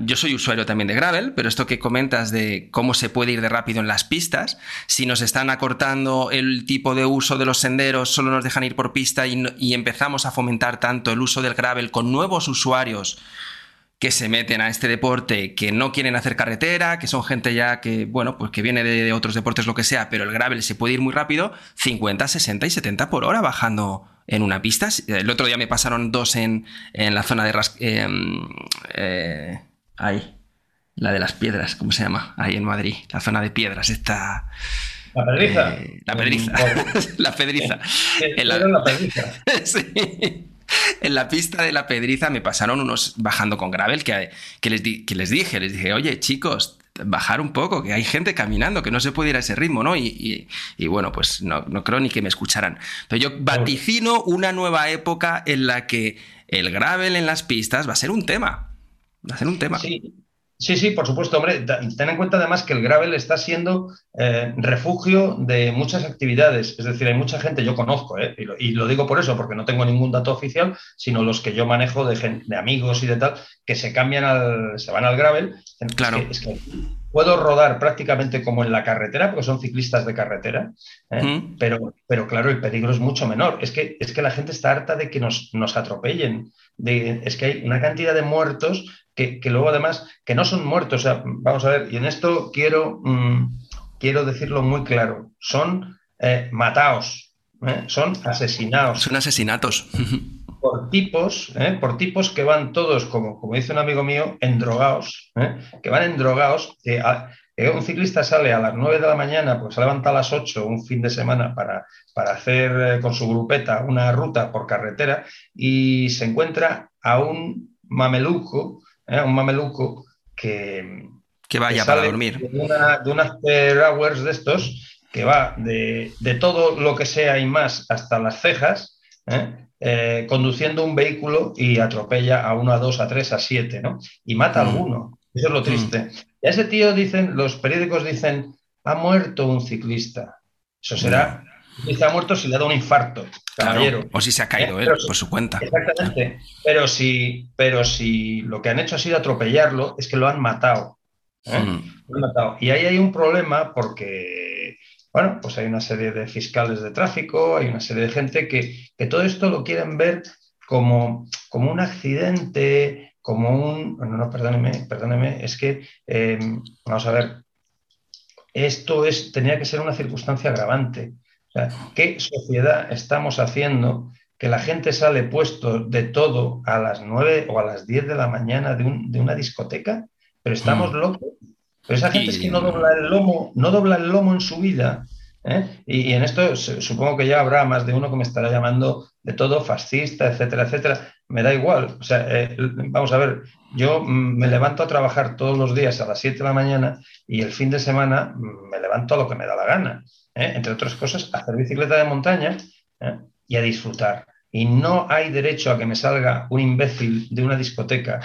yo soy usuario también de Gravel, pero esto que comentas de cómo se puede ir de rápido en las pistas, si nos están acortando el tipo de uso de los senderos, solo nos dejan ir por pista y, y empezamos a fomentar tanto el uso del Gravel con nuevos usuarios que se meten a este deporte, que no quieren hacer carretera, que son gente ya que, bueno, pues que viene de, otros deportes, lo que sea, pero el gravel se puede ir muy rápido, 50, 60 y 70 por hora bajando en una pista. El otro día me pasaron dos en, la zona de... Ras em, eh, ahí, la de las piedras, ¿cómo se llama? Ahí en Madrid, la zona de piedras, está... La pedriza. Eh, la pedriza. la pedriza. la pedriza. sí en la pista de la pedriza me pasaron unos bajando con gravel que, que, les, que les dije, les dije, oye chicos, bajar un poco, que hay gente caminando, que no se puede ir a ese ritmo, ¿no? Y, bueno, pues no, no, creo ni que me escucharan. Pero yo vaticino una nueva época en la que el gravel en las pistas va a ser un tema. Va a ser un tema. Sí. Sí, sí, por supuesto, hombre. Ten en cuenta además que el gravel está siendo eh, refugio de muchas actividades. Es decir, hay mucha gente, yo conozco, eh, y, lo, digo por eso, porque no tengo ningún dato oficial, sino los que yo manejo de, de amigos y de tal, que se cambian al, se van al gravel. Claro. Es que, puedo rodar prácticamente como en la carretera, porque son ciclistas de carretera, ¿eh? pero, pero claro, el peligro es mucho menor. Es que, es que la gente está harta de que nos, nos atropellen. De, es que hay una cantidad de muertos que, luego además, que no son muertos. O sea, vamos a ver, y en esto quiero, mm, quiero decirlo muy claro, son eh, mataos, ¿eh? son asesinados. Son asesinatos. Por tipos, ¿eh? por tipos que van todos, como, como dice un amigo mío, endrogados, que van endrogados, que, un ciclista sale a las 9 de la mañana, pues se levanta a las 8 un fin de semana para, para hacer con su grupeta una ruta por carretera y se encuentra a un mameluco ¿eh? un mameluco que, que vaya para dormir. De, una, de hours de estos que va de, todo lo que sea y más hasta las cejas, ¿eh? Eh, conduciendo un vehículo y atropella a uno, a dos, a tres, a siete, ¿no? Y mata a mm. alguno. Eso es lo triste. Mm. Y a ese tío dicen, los periódicos dicen, ha muerto un ciclista. Eso será se ha muerto si le ha dado un infarto, caballero. o si se ha caído él por su cuenta. Exactamente. Pero si, pero si lo que han hecho ha sido atropellarlo, es que lo han matado. ¿eh? Hmm. Lo han matado. Y ahí hay un problema porque, bueno, pues hay una serie de fiscales de tráfico, hay una serie de gente que, que todo esto lo quieren ver como, como un accidente, como un... No, no, perdóneme, perdóneme, es que, eh, vamos a ver, esto es, tenía que ser una circunstancia agravante. ¿Qué sociedad estamos haciendo que la gente sale puesto de todo a las 9 o a las 10 de la mañana de, una discoteca? Pero estamos mm. locos. Pero esa gente es que no dobla el lomo, no dobla el lomo en su vida. ¿eh? Y, en esto supongo que ya habrá más de uno que me estará llamando de todo fascista, etcétera, etcétera. Me da igual. O sea, eh, vamos a ver, yo me levanto a trabajar todos los días a las 7 de la mañana y el fin de semana me levanto a lo que me da la gana. ¿eh? entre otras cosas, a hacer bicicleta de montaña ¿eh? y a disfrutar. Y no hay derecho a que me salga un imbécil de una discoteca,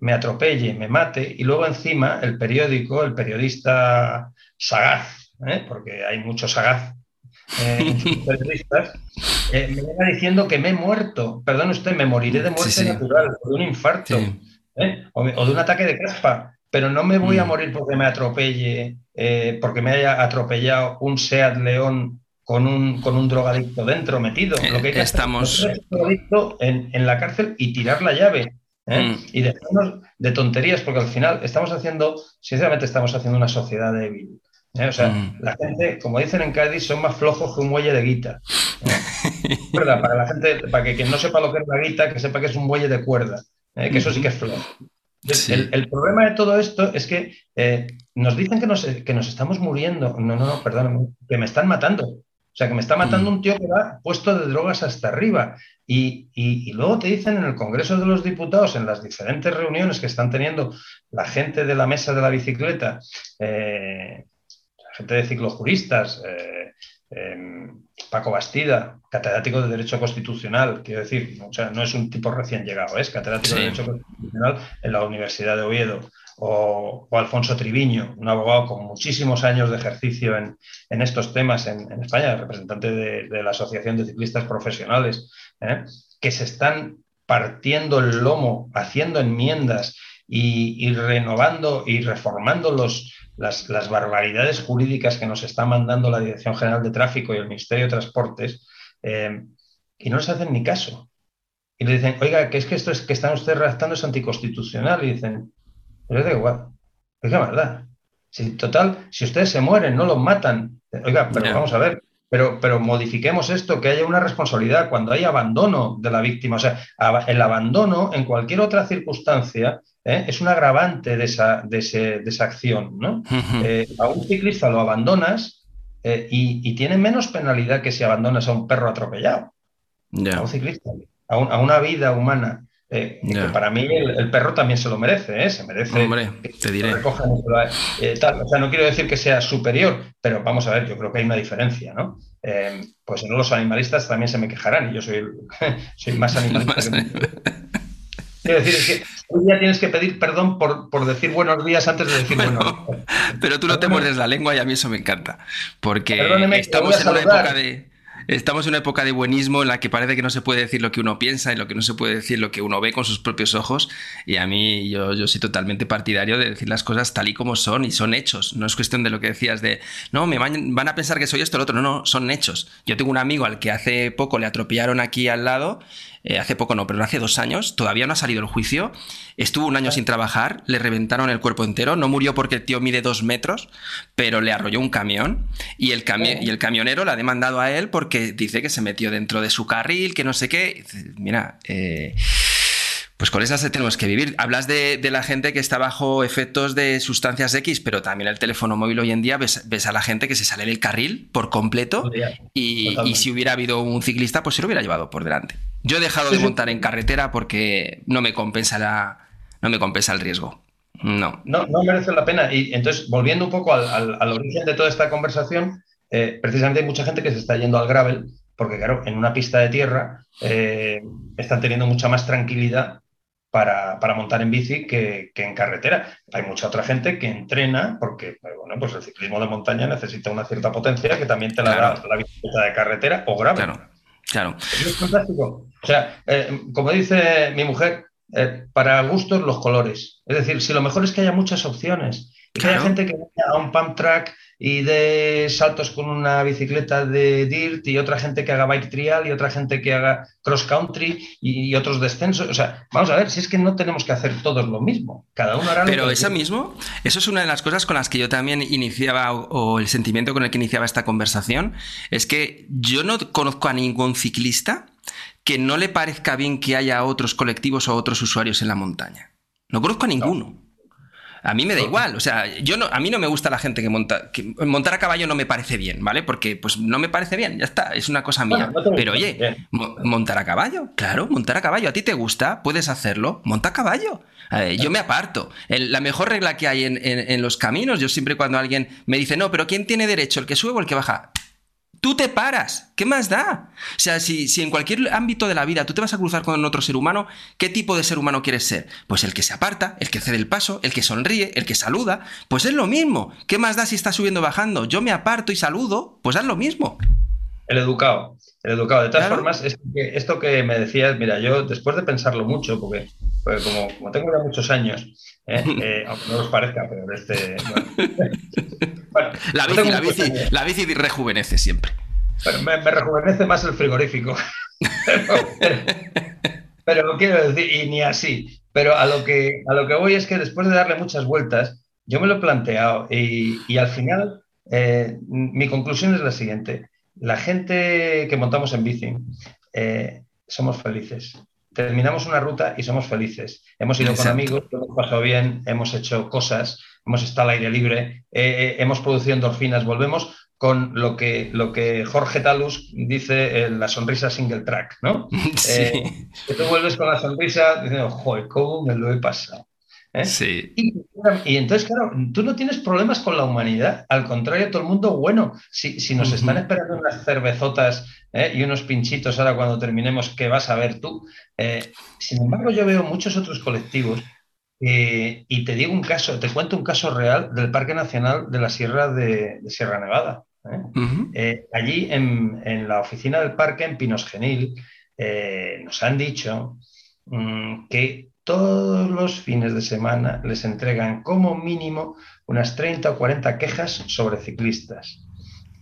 me atropelle, me mate y luego encima el periódico, el periodista sagaz, porque hay muchos sagaz periodistas, me va diciendo que me he muerto. Perdón usted, me moriré de muerte natural, de un infarto o, de un ataque de caspa pero no me voy a mm. morir porque me atropelle, eh, porque me haya atropellado un Seat León con un, con un drogadicto dentro metido. Lo que hay que Estamos... hacer es drogadicto en, en, la cárcel y tirar la llave. ¿eh? Mm. Y dejarnos de tonterías, porque al final estamos haciendo, sinceramente, estamos haciendo una sociedad débil. ¿Eh? O sea, mm. la gente, como dicen en Cádiz, son más flojos que un muelle de guita. ¿Verdad? Para la gente, para que quien no sepa lo que es la guita, que sepa que es un muelle de cuerda. que eso sí que es flojo. El, problema de todo esto es que eh, nos dicen que nos, que nos, estamos muriendo. No, no, no, perdón, que me están matando. O sea, que me está matando mm. un tío que va puesto de drogas hasta arriba. Y, luego te dicen en el Congreso de los Diputados, en las diferentes reuniones que están teniendo la gente de la mesa de la bicicleta, eh, gente de ciclojuristas, eh, em, Paco Bastida, catedrático de Derecho Constitucional, quiero decir, o sea, no es un tipo recién llegado, es catedrático de Derecho Constitucional en la Universidad de Oviedo, o, Alfonso Triviño, un abogado con muchísimos años de ejercicio en, estos temas en, España, representante de, la Asociación de Ciclistas Profesionales, ¿eh? que se están partiendo el lomo, haciendo enmiendas y, y renovando y reformando los, las, barbaridades jurídicas que nos está mandando la Dirección General de Tráfico y el Ministerio de Transportes eh, y no les hacen ni caso. Y le dicen, oiga, que es que esto es que están ustedes redactando es anticonstitucional. Y dicen, pero es da igual, es que verdad. Si, total, si ustedes se mueren, no los matan. Oiga, pero vamos a ver, pero, pero modifiquemos esto, que haya una responsabilidad cuando hay abandono de la víctima. O sea, el abandono en cualquier otra circunstancia ¿eh? es un agravante de esa, de, esa acción. ¿no? Eh, a un ciclista lo abandonas eh, y, tiene menos penalidad que si abandonas a un perro atropellado. A un ciclista, a, una vida humana. Eh, para mí el, perro también se lo merece, ¿eh? se merece. Hombre, te diré. Eh, O sea, no quiero decir que sea superior, pero vamos a ver, yo creo que hay una diferencia, ¿no? pues no los animalistas también se me quejarán y yo soy, soy más animalista Quiero decir, es que un día tienes que pedir perdón por, por decir buenos días antes de decir buenos días. Pero tú no te muerdes la lengua y a mí eso me encanta. Porque estamos en una época de Estamos en una época de buenismo en la que parece que no se puede decir lo que uno piensa y lo que no se puede decir lo que uno ve con sus propios ojos. Y a mí yo, yo soy totalmente partidario de decir las cosas tal y como son y son hechos. No es cuestión de lo que decías de, no, me van, a pensar que soy esto o lo otro. No, no, son hechos. Yo tengo un amigo al que hace poco le atropellaron aquí al lado eh, hace poco no, pero hace dos años, todavía no ha salido el juicio, estuvo un año sin trabajar, le reventaron el cuerpo entero, no murió porque el tío mide dos metros, pero le arrolló un camión. Y el, y el camionero le ha demandado a él porque dice que se metió dentro de su carril, que no sé qué. Mira, eh, pues con esas tenemos que vivir. Hablas de, la gente que está bajo efectos de sustancias X, pero también el teléfono móvil hoy en día ves, a la gente que se sale del carril por completo y, si hubiera habido un ciclista, pues se lo hubiera llevado por delante. Yo he dejado de montar en carretera porque no me compensa la, no me compensa el riesgo. No. No, no merece la pena. Y entonces, volviendo un poco al, origen de toda esta conversación, eh, precisamente hay mucha gente que se está yendo al gravel, porque claro, en una pista de tierra eh, están teniendo mucha más tranquilidad para, montar en bici que, en carretera. Hay mucha otra gente que entrena porque pues, bueno, pues el ciclismo de montaña necesita una cierta potencia que también te la da la bicicleta de carretera o grave. Claro, claro. Es fantástico. O sea, eh, como dice mi mujer, eh, para gustos los colores. Es decir, si lo mejor es que haya muchas opciones. que haya gente que vaya a un pump track y de saltos con una bicicleta de dirt y otra gente que haga bike trial y otra gente que haga cross country y, otros descensos. O sea, vamos a ver, si es que no tenemos que hacer todos lo mismo. Cada uno hará Pero eso mismo, eso es una de las cosas con las que yo también iniciaba o, el sentimiento con el que iniciaba esta conversación, es que yo no conozco a ningún ciclista que no le parezca bien que haya otros colectivos o otros usuarios en la montaña. No conozco a ninguno. A mí me da igual, o sea, yo no, a mí no me gusta la gente que monta, que montar a caballo no me parece bien, ¿vale? Porque pues no me parece bien, ya está, es una cosa mía. Pero oye, montar a caballo, claro, montar a caballo, a ti te gusta, puedes hacerlo, monta a caballo. yo me aparto. la mejor regla que hay en, los caminos, yo siempre cuando alguien me dice, no, pero ¿quién tiene derecho? ¿El que sube o el que baja? Tú te paras. ¿Qué más da? O sea, si, si, en cualquier ámbito de la vida tú te vas a cruzar con otro ser humano, ¿qué tipo de ser humano quieres ser? Pues el que se aparta, el que cede el paso, el que sonríe, el que saluda. Pues es lo mismo. ¿Qué más da si está subiendo o bajando? Yo me aparto y saludo, pues es lo mismo. El educado, el educado. De todas formas, esto que, me decías, mira, yo después de pensarlo mucho, porque, como, tengo ya muchos años, ¿eh? Eh, aunque no os parezca, pero este. la, bici, la, bici, la, bici, rejuvenece siempre. me, rejuvenece más el frigorífico. pero, quiero decir, y ni así. Pero a lo, que, a lo que voy es que después de darle muchas vueltas, yo me lo he planteado y, al final eh, mi conclusión es la siguiente la gente que montamos en bici eh, somos felices. Terminamos una ruta y somos felices. Hemos ido con amigos, hemos pasado bien, hemos hecho cosas, hemos estado al aire libre, eh, eh, hemos producido endorfinas, volvemos con lo que, lo que Jorge Talus dice la sonrisa single track, ¿no? Sí. que tú vuelves con la sonrisa diciendo, joder, ¿cómo me lo he pasado? ¿eh? Sí. Y, entonces, claro, tú no tienes problemas con la humanidad, al contrario, todo el mundo bueno. Si, nos están esperando unas cervezotas ¿eh? y unos pinchitos ahora cuando terminemos, ¿qué vas a ver tú? Eh, sin embargo, yo veo muchos otros colectivos y te digo un caso, te cuento un caso real del Parque Nacional de la Sierra de, Sierra Nevada. allí en, en, la oficina del parque, en Pinos Genil, nos han dicho mm, que todos los fines de semana les entregan como mínimo unas 30 o 40 quejas sobre ciclistas,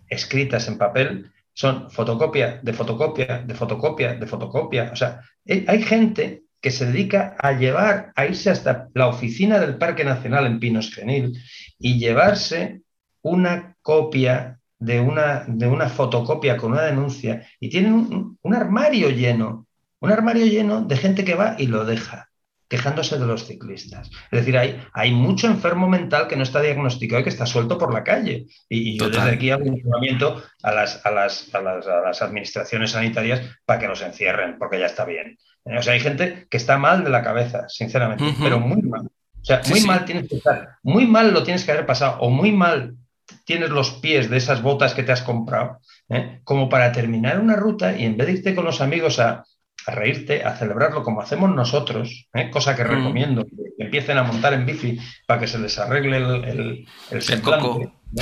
escritas en papel, son fotocopia de fotocopia, de fotocopia, de fotocopia. O sea, eh, hay gente que se dedica a llevar, a irse hasta la oficina del Parque Nacional en Pinos Genil y llevarse una copia de una, de una fotocopia con una denuncia y tienen un armario lleno, un armario lleno de gente que va y lo deja quejándose de los ciclistas. Es decir, hay, hay mucho enfermo mental que no está diagnosticado y que está suelto por la calle. Y, yo desde aquí hago un llamamiento a las, a, las, a, las, administraciones sanitarias para que los encierren, porque ya está bien. Eh, o sea, hay gente que está mal de la cabeza, sinceramente, pero muy mal. O sea, muy mal tienes que estar, muy mal lo tienes que haber pasado, o muy mal tienes los pies de esas botas que te has comprado, ¿eh? como para terminar una ruta y en vez de irte con los amigos a, a reírte, a celebrarlo como hacemos nosotros, ¿eh? cosa que mm. recomiendo, que empiecen a montar en bici para que se les arregle el, el, el, coco.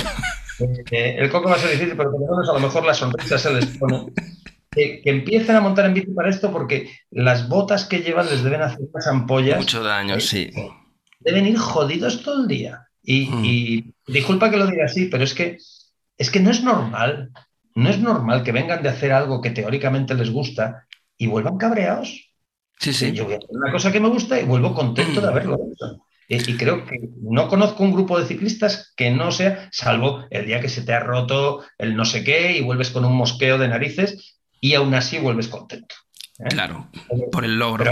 Eh, el coco va a ser difícil, pero por lo menos a lo mejor la sonrisa se les pone. Que, empiecen a montar en bici para esto porque las botas que llevan les deben hacer unas ampollas. Mucho daño, ¿eh? sí. Deben ir jodidos todo el día. Y, mm. y, disculpa que lo diga así, pero es que, es que no es normal. No es normal que vengan de hacer algo que teóricamente les gusta y vuelvan cabreados. Sí, sí. Yo voy a hacer una cosa que me gusta y vuelvo contento de haberlo hecho. Y, creo que no conozco un grupo de ciclistas que no sea, salvo el día que se te ha roto el no sé qué y vuelves con un mosqueo de narices y aún así vuelves contento. ¿eh? Claro, por el logro.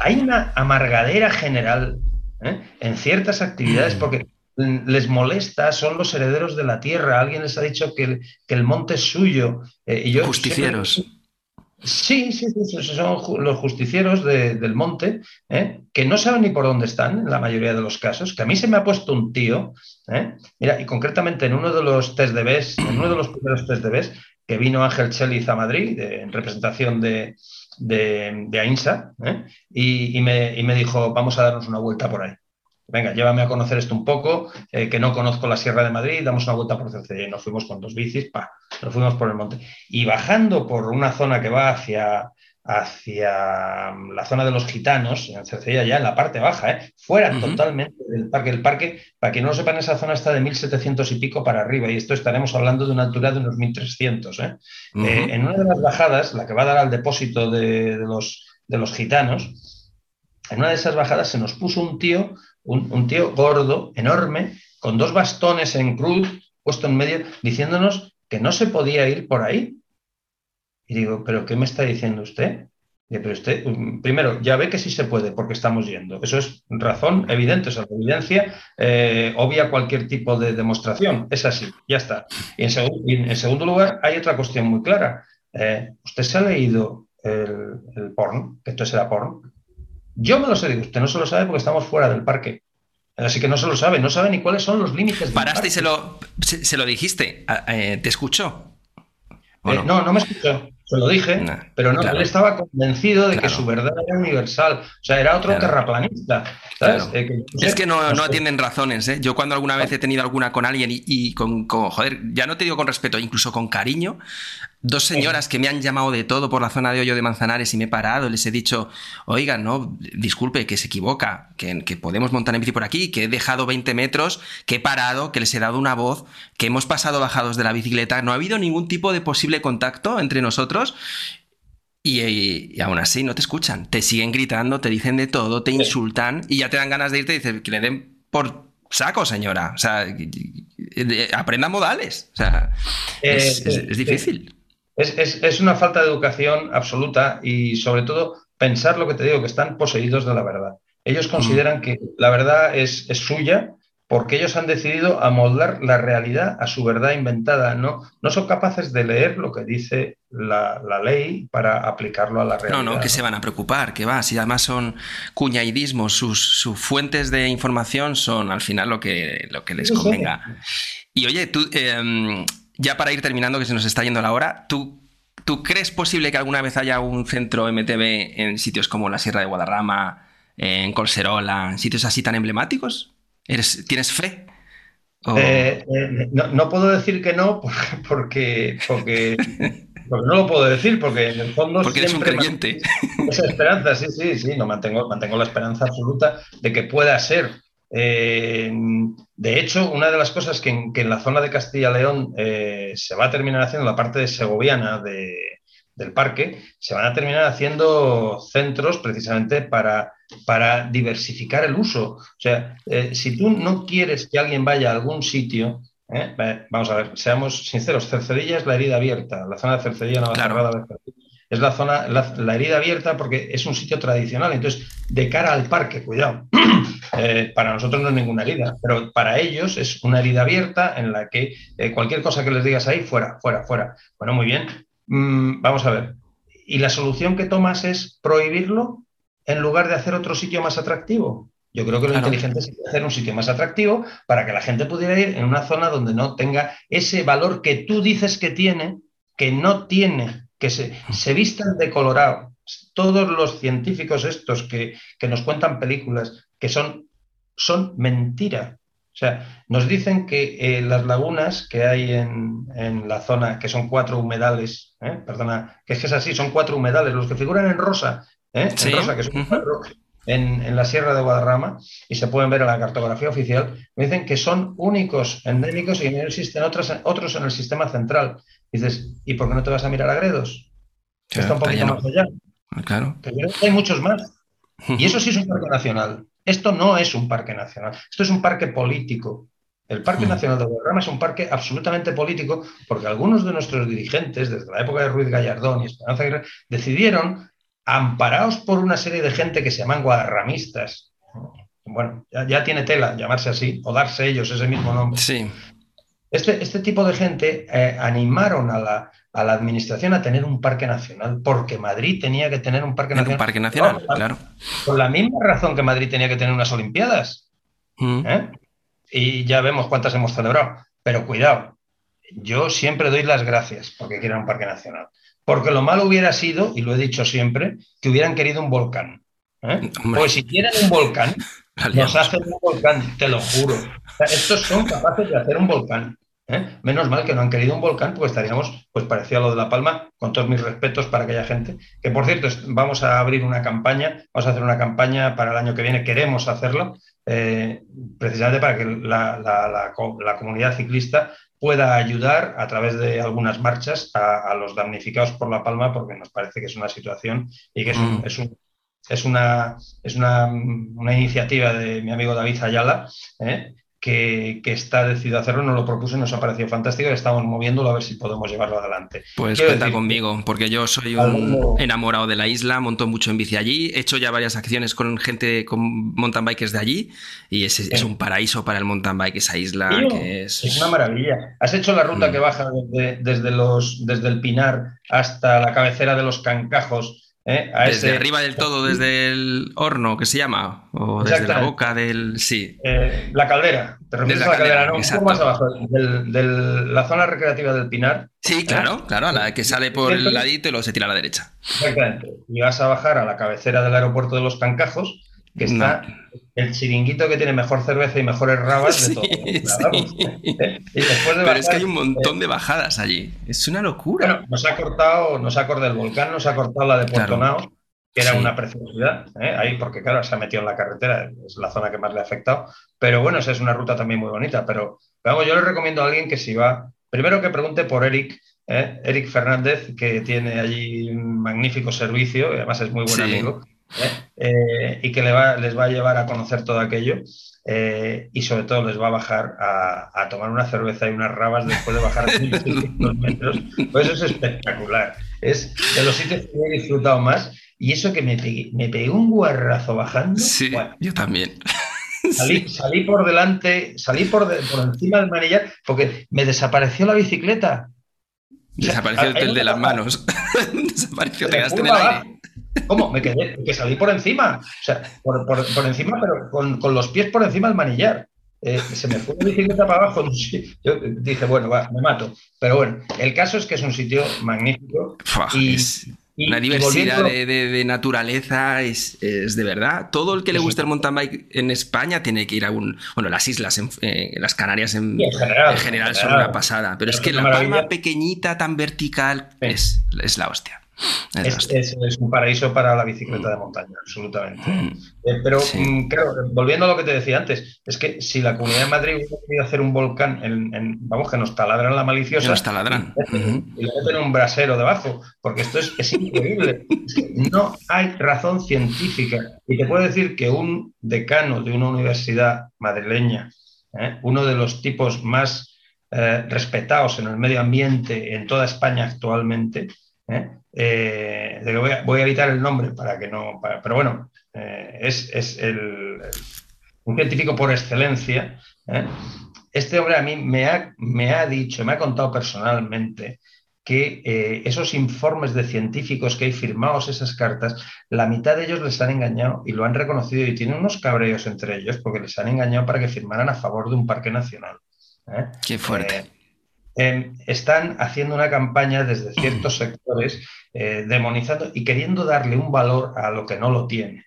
Hay, una amargadera general ¿eh? en ciertas actividades mm. porque les molesta, son los herederos de la tierra. Alguien les ha dicho que el, que el monte es suyo. Eh, y yo Justicieros. Sí, sí, sí, son los justicieros del monte, ¿eh? que no saben ni por dónde están en la mayoría de los casos, que a mí se me ha puesto un tío, ¿eh? mira, y concretamente en uno de los test de BES, en uno de los primeros test de BES, que vino Ángel Cheliz a Madrid en representación de, de, AINSA, ¿eh? y, me, y me dijo, vamos a darnos una vuelta por ahí venga, llévame a conocer esto un poco, eh, que no conozco la Sierra de Madrid, damos una vuelta por Cercedilla nos fuimos con dos bicis, pa, nos fuimos por el monte. Y bajando por una zona que va hacia, hacia mm, la zona de los gitanos, en Cercedilla ya en la parte baja, ¿eh? fuera totalmente del parque. El parque, para que no lo sepan, esa zona está de 1700 y pico para arriba y esto estaremos hablando de una altura de unos 1300. ¿eh? Eh, en una de las bajadas, la que va a dar al depósito de, los, de los gitanos, en una de esas bajadas se nos puso un tío un, tío gordo, enorme, con dos bastones en cruz puesto en medio, diciéndonos que no se podía ir por ahí. Y digo, ¿pero qué me está diciendo usted? pero usted, mm, primero, ya ve que sí se puede porque estamos yendo. Eso es razón evidente, es evidencia eh, obvia cualquier tipo de demostración. Es así, ya está. Y en, segundo lugar, hay otra cuestión muy clara. Eh, ¿Usted se ha leído el, el porno? Que esto será porno. Yo me lo sé, usted no se lo sabe porque estamos fuera del parque. Así que no se lo sabe, no sabe ni cuáles son los límites. Paraste y se lo, se, lo dijiste. Ah, eh, ¿Te escuchó? Eh, no? no? me escuchó. Se lo dije, pero no, él estaba convencido de que su verdad era universal. O sea, era otro terraplanista. Eh, es que no, no atienden razones. ¿eh? Yo cuando alguna vez he tenido alguna con alguien y, con, joder, ya no te digo con respeto, incluso con cariño, dos señoras que me han llamado de todo por la zona de Hoyo de Manzanares y me he parado, les he dicho, oigan, no, disculpe, que se equivoca, que, que, podemos montar en bici por aquí, que he dejado 20 metros, que he parado, que les he dado una voz, que hemos pasado bajados de la bicicleta, no ha habido ningún tipo de posible contacto entre nosotros. Y, aún así no te escuchan, te siguen gritando, te dicen de todo, te insultan y ya te dan ganas de irte y dices que le den por saco, señora. O sea, aprenda modales. O sea, es, eh, difícil. Es, una falta de educación absoluta y sobre todo pensar lo que te digo, que están poseídos de la verdad. Ellos consideran que la verdad es, suya porque ellos han decidido amoldar la realidad a su verdad inventada. No, no son capaces de leer lo que dice la, ley para aplicarlo a la realidad. No, no, que se van a preocupar, que va. Si además son cuñaidismos, sus, fuentes de información son al final lo que, lo que les convenga. Y oye, tú... Em, ya para ir terminando, que se nos está yendo la hora, ¿tú, ¿tú crees posible que alguna vez haya un centro MTV en sitios como la Sierra de Guadarrama, en Colserola, en sitios así tan emblemáticos? ¿Eres, ¿Tienes fe? Eh, eh, no, puedo decir que no porque, porque, no lo puedo decir, porque en el fondo. Porque eres un creyente. Esa esperanza, sí, sí, sí, no mantengo, mantengo la esperanza absoluta de que pueda ser. Eh, de hecho, una de las cosas que en, la zona de Castilla-León se va a terminar haciendo, la parte de segoviana del parque, se van a terminar haciendo centros precisamente para, para diversificar el uso. O sea, eh, si tú no quieres que alguien vaya a algún sitio, vamos a ver, seamos sinceros, Cercedilla es la herida abierta, la zona de Cercedilla no va a cerrada es la zona, la, herida abierta porque es un sitio tradicional. Entonces, de cara al parque, cuidado, eh, para nosotros no es ninguna herida, pero para ellos es una herida abierta en la que eh, cualquier cosa que les digas ahí, fuera, fuera, fuera. Bueno, muy bien. Mm, vamos a ver. ¿Y la solución que tomas es prohibirlo en lugar de hacer otro sitio más atractivo? Yo creo que lo inteligente es hacer un sitio más atractivo para que la gente pudiera ir en una zona donde no tenga ese valor que tú dices que tiene, que no tiene, que se, se vistan de colorado. Todos los científicos estos que, nos cuentan películas que son, son mentira. O sea, nos dicen que eh, las lagunas que hay en, la zona, que son cuatro humedales, ¿eh? perdona, que es que es así, son cuatro humedales, los que figuran en rosa, ¿eh? en rosa, que son cuatro, en, la Sierra de Guadarrama y se pueden ver en la cartografía oficial, me dicen que son únicos, endémicos y no existen otros, otros en el sistema central. dices, ¿y por qué no te vas a mirar a Gredos? está un poquito más allá. Ah, claro. hay muchos más. Y eso sí es un parque nacional. Esto no es un parque nacional. Esto es un parque político. El Parque Nacional de Guadarrama es un parque absolutamente político porque algunos de nuestros dirigentes, desde la época de Ruiz Gallardón y Esperanza Aguirre, decidieron amparados por una serie de gente que se llaman guadarramistas. Bueno, ya, tiene tela llamarse así o darse ellos ese mismo nombre. Sí. Este, este tipo de gente eh, animaron a la, administración a tener un parque nacional, porque Madrid tenía que tener un parque nacional. Un parque nacional, claro. Por la misma razón que Madrid tenía que tener unas Olimpiadas. Mm. ¿eh? Y ya vemos cuántas hemos celebrado. Pero cuidado, yo siempre doy las gracias porque quieren un parque nacional. Porque lo malo hubiera sido, y lo he dicho siempre, que hubieran querido un volcán. ¿eh? Pues si quieren un volcán, nos hacen un volcán, te lo juro. estos son capaces de hacer un volcán. ¿eh? Menos mal que no han querido un volcán, porque estaríamos, pues parecido a lo de La Palma, con todos mis respetos para aquella gente. Que por cierto, vamos a abrir una campaña, vamos a hacer una campaña para el año que viene, queremos hacerlo, eh, precisamente para que la, comunidad ciclista pueda ayudar a través de algunas marchas a, los damnificados por La Palma, porque nos parece que es una situación y que es, mm. es, una, es una, iniciativa de mi amigo David Ayala, ¿eh? Que, está decidido a hacerlo, nos lo propuso y nos ha parecido fantástico y estamos moviéndolo a ver si podemos llevarlo adelante. Pues cuenta conmigo, porque yo soy un enamorado de la isla, monto mucho en bici allí, he hecho ya varias acciones con gente, con mountain bikers de allí y es, es un paraíso para el mountain bike esa isla. que es... es... una maravilla. ¿Has hecho la ruta mm. que baja desde, los, desde el Pinar hasta la cabecera de los Cancajos? ¿Eh? desde arriba del todo, desde el horno, que se llama, o desde la boca del... Sí. Eh, la caldera, te refieres a la caldera, ¿no? Un poco más abajo, de la zona recreativa del Pinar. Sí, ¿eh? claro, claro, a la que sale por el ladito y luego se tira a la derecha. Exactamente. Y vas a bajar a la cabecera del aeropuerto de los Cancajos, que está el chiringuito que tiene mejor cerveza y mejores rabas de todo. Pero es que hay un montón de bajadas allí. Es una locura. Bueno, nos ha cortado, nos ha cortado el volcán, nos ha cortado la de Puerto Nao, que era una preciosidad, ¿eh? ahí porque claro, se ha metido en la carretera, es la zona que más le ha afectado. Pero bueno, esa es una ruta también muy bonita. Pero vamos, yo le recomiendo a alguien que si va, primero que pregunte por Eric, ¿eh? Eric Fernández, que tiene allí un magnífico servicio, y además es muy buen amigo. Eh, y que les va a llevar a conocer todo aquello eh, y sobre todo les va a bajar a, tomar una cerveza y unas rabas después de bajar 1.600 metros. Pues eso es espectacular. Es de los sitios que he disfrutado más y eso que me pegué, me pegué un guarrazo bajando. Sí, yo también. Salí, por delante, salí por, por encima del manillar porque me desapareció la bicicleta. Desapareció el de las manos. desapareció, te quedaste en el aire. ¿Cómo? Me quedé, que salí por encima. O sea, por, encima, pero con, los pies por encima del manillar. Eh, se me fue la bicicleta para abajo. Yo dije, bueno, va, me mato. Pero bueno, el caso es que es un sitio magnífico. y, una diversidad de, naturaleza es, de verdad. Todo el que le guste el mountain bike en España tiene que ir a un. Bueno, las islas, en, las Canarias en, general, son una pasada. Pero es que la palma pequeñita, tan vertical, es, es la hostia. Es, un paraíso para la bicicleta de montaña, absolutamente. Mm. Eh, pero mm, claro, volviendo a lo que te decía antes, es que si la Comunidad de Madrid hubiera querido hacer un volcán, en, vamos, que nos taladran la maliciosa. Nos taladran. Y le meten un brasero debajo, porque esto es, increíble. no hay razón científica. Y te puedo decir que un decano de una universidad madrileña, ¿eh? uno de los tipos más eh, respetados en el medio ambiente en toda España actualmente, voy, a, evitar el nombre para que no, pero bueno, es, el, un científico por excelencia. Este hombre a mí me ha, me ha dicho, me ha contado personalmente que eh, esos informes de científicos que hay firmados, esas cartas, la mitad de ellos les han engañado y lo han reconocido y tienen unos cabreos entre ellos porque les han engañado para que firmaran a favor de un parque nacional. ¿eh? Qué fuerte. Eh, están haciendo una campaña desde ciertos sectores demonizando y queriendo darle un valor a lo que no lo tiene.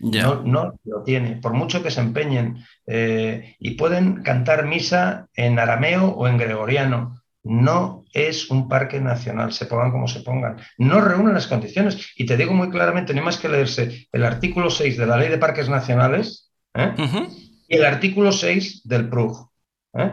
No, no, lo tiene. Por mucho que se empeñen y pueden cantar misa en arameo o en gregoriano, no es un parque nacional, se pongan como se pongan. No reúnen las condiciones. Y te digo muy claramente, no hay más que leerse el artículo 6 de la Ley de Parques Nacionales ¿eh? y el artículo 6 del PRUG, ¿eh?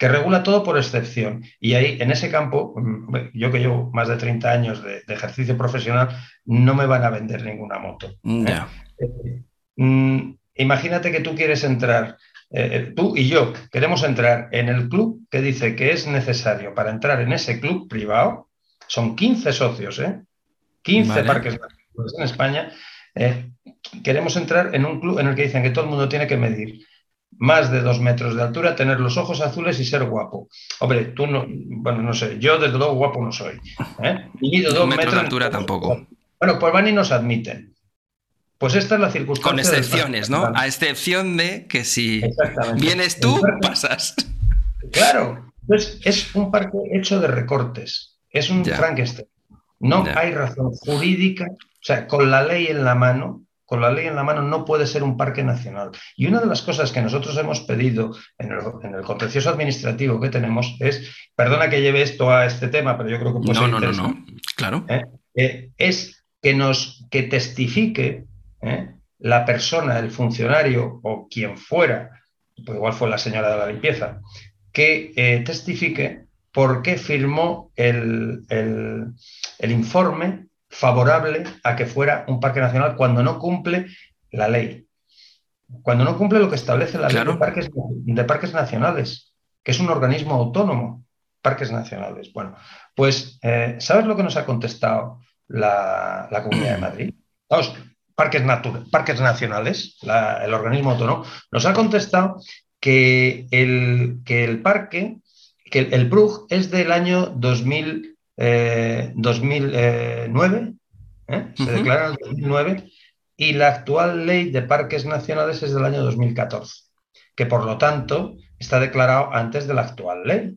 Que regula todo por excepción. Y ahí, en ese campo, mm, yo que llevo más de 30 años de, ejercicio profesional, no me van a vender ninguna moto. ¿eh? Mm, imagínate que tú quieres entrar eh, tú y yo queremos entrar en el club que dice que es necesario para entrar en ese club privado, son 15 socios, ¿eh? 15 parques en España, eh, queremos entrar en un club en el que dicen que todo el mundo tiene que medir más de dos metros de altura, tener los ojos azules y ser guapo. Hombre, tú no, bueno, no sé, yo desde luego guapo no soy. ¿eh? dos metros de altura tampoco. Bueno, pues van y nos admiten. Pues esta es la circunstancia. Con excepciones, ¿no? A excepción de que si vienes tú, pasas. Claro, pues es un parque hecho de recortes, es un Frankenstein. No hay razón jurídica, o sea, con la ley en la mano, con la ley en la mano no puede ser un parque nacional. Y una de las cosas que nosotros hemos pedido en el, contencioso administrativo que tenemos es, perdona que lleve esto a este tema, pero yo creo que puede no, no, no, no, claro. ¿eh? Eh, es que nos que testifique ¿eh? la persona, el funcionario o quien fuera, pues igual fue la señora de la limpieza, que testifique por qué firmó el, informe favorable a que fuera un parque nacional cuando no cumple la ley. Cuando no cumple lo que establece la ley de parques, de parques, nacionales, que es un organismo autónomo, parques nacionales. Bueno, pues, eh, ¿sabes lo que nos ha contestado la, la Comunidad de Madrid? Vamos, parques, parques nacionales, el organismo autónomo, nos ha contestado que el, que el parque, que el, PRUG es del año 2000, 2009, eh, ¿eh? se declara en el 2009, y la actual ley de parques nacionales es del año 2014, que por lo tanto está declarado antes de la actual ley.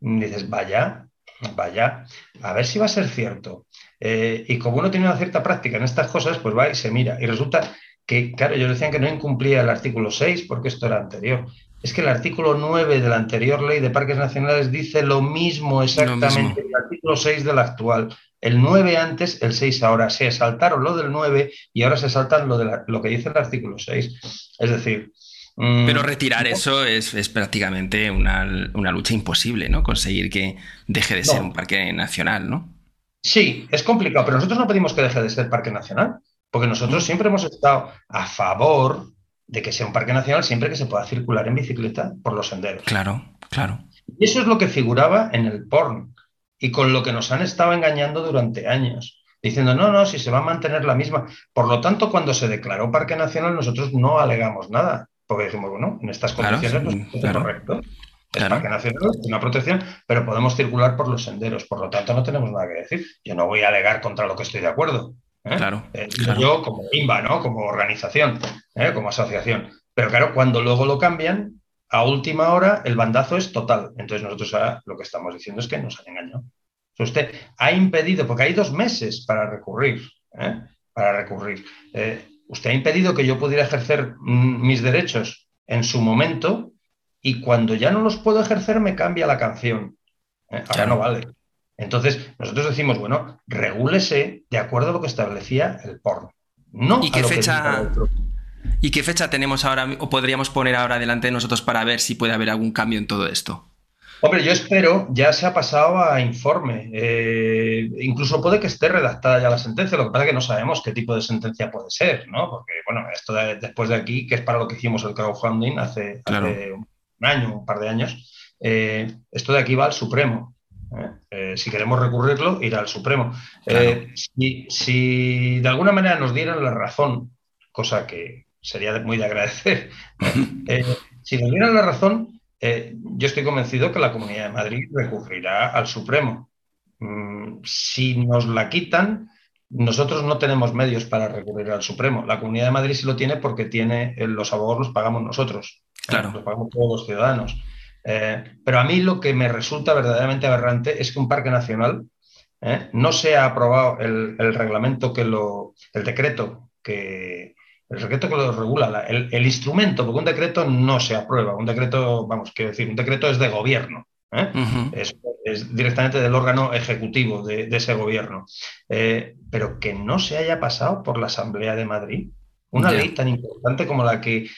dices, vaya, vaya, a ver si va a ser cierto. Eh, y como uno tiene una cierta práctica en estas cosas, pues va y se mira. Y resulta que, claro, ellos decían que no incumplía el artículo 6 porque esto era anterior. Es que el artículo 9 de la anterior ley de parques nacionales dice lo mismo exactamente el artículo 6 de la actual. El 9 antes, el 6 ahora. Se saltaron lo del 9 y ahora se saltan lo, de lo que dice el artículo 6. Es decir, mm, pero retirar eso es, prácticamente una, lucha imposible, ¿no? Conseguir que deje de ser un parque nacional, ¿no? Sí, es complicado, pero nosotros no pedimos que deje de ser parque nacional, porque nosotros mm. siempre hemos estado a favor de que sea un parque nacional siempre que se pueda circular en bicicleta por los senderos. Claro, claro. Y eso es lo que figuraba en el porn y con lo que nos han estado engañando durante años, diciendo, no, no, si se va a mantener la misma. Por lo tanto, cuando se declaró parque nacional, nosotros no alegamos nada, porque dijimos, bueno, en estas condiciones no es correcto. Es Parque Nacional, una protección, pero podemos circular por los senderos. Por lo tanto, no tenemos nada que decir. Yo no voy a alegar contra lo que estoy de acuerdo. ¿Eh? Claro, eh, Yo como IMBA, ¿no? Como organización, ¿eh? como asociación. Pero claro, cuando luego lo cambian, a última hora el bandazo es total. Entonces nosotros ahora lo que estamos diciendo es que nos han engañado. usted ha impedido, porque hay dos meses para recurrir, para recurrir. usted ha impedido que yo pudiera ejercer mm, mis derechos en su momento y cuando ya no los puedo ejercer me cambia la canción. Ahora no vale. Entonces, nosotros decimos, bueno, regúlese de acuerdo a lo que establecía el porno. No ¿Y qué fecha? ¿Y qué fecha tenemos ahora o podríamos poner ahora delante de nosotros para ver si puede haber algún cambio en todo esto? Hombre, yo espero, ya se ha pasado a informe. Eh, incluso puede que esté redactada ya la sentencia, lo que pasa es que no sabemos qué tipo de sentencia puede ser, ¿no? Porque, bueno, esto después de aquí, que es para lo que hicimos el crowdfunding hace, hace un año, un par de años, eh, esto de aquí va al Supremo. Si queremos recurrirlo, ir al Supremo. Si, si, de alguna manera nos dieran la razón, cosa que sería muy de agradecer, si nos dieran la razón, yo estoy convencido que la Comunidad de Madrid recurrirá al Supremo. Mm, si nos la quitan, nosotros no tenemos medios para recurrir al Supremo. La Comunidad de Madrid sí lo tiene porque tiene eh, los abogados los pagamos nosotros. Claro. Los pagamos todos los ciudadanos. Eh, pero a mí lo que me resulta verdaderamente aberrante es que un parque nacional eh, no se ha aprobado el, reglamento que lo, el decreto que el decreto que lo regula, el, el, instrumento, porque un decreto no se aprueba, un decreto, vamos, quiero decir, un decreto es de gobierno. ¿eh? es, directamente del órgano ejecutivo de, ese gobierno. Pero que no se haya pasado por la Asamblea de Madrid, una ley tan importante como la que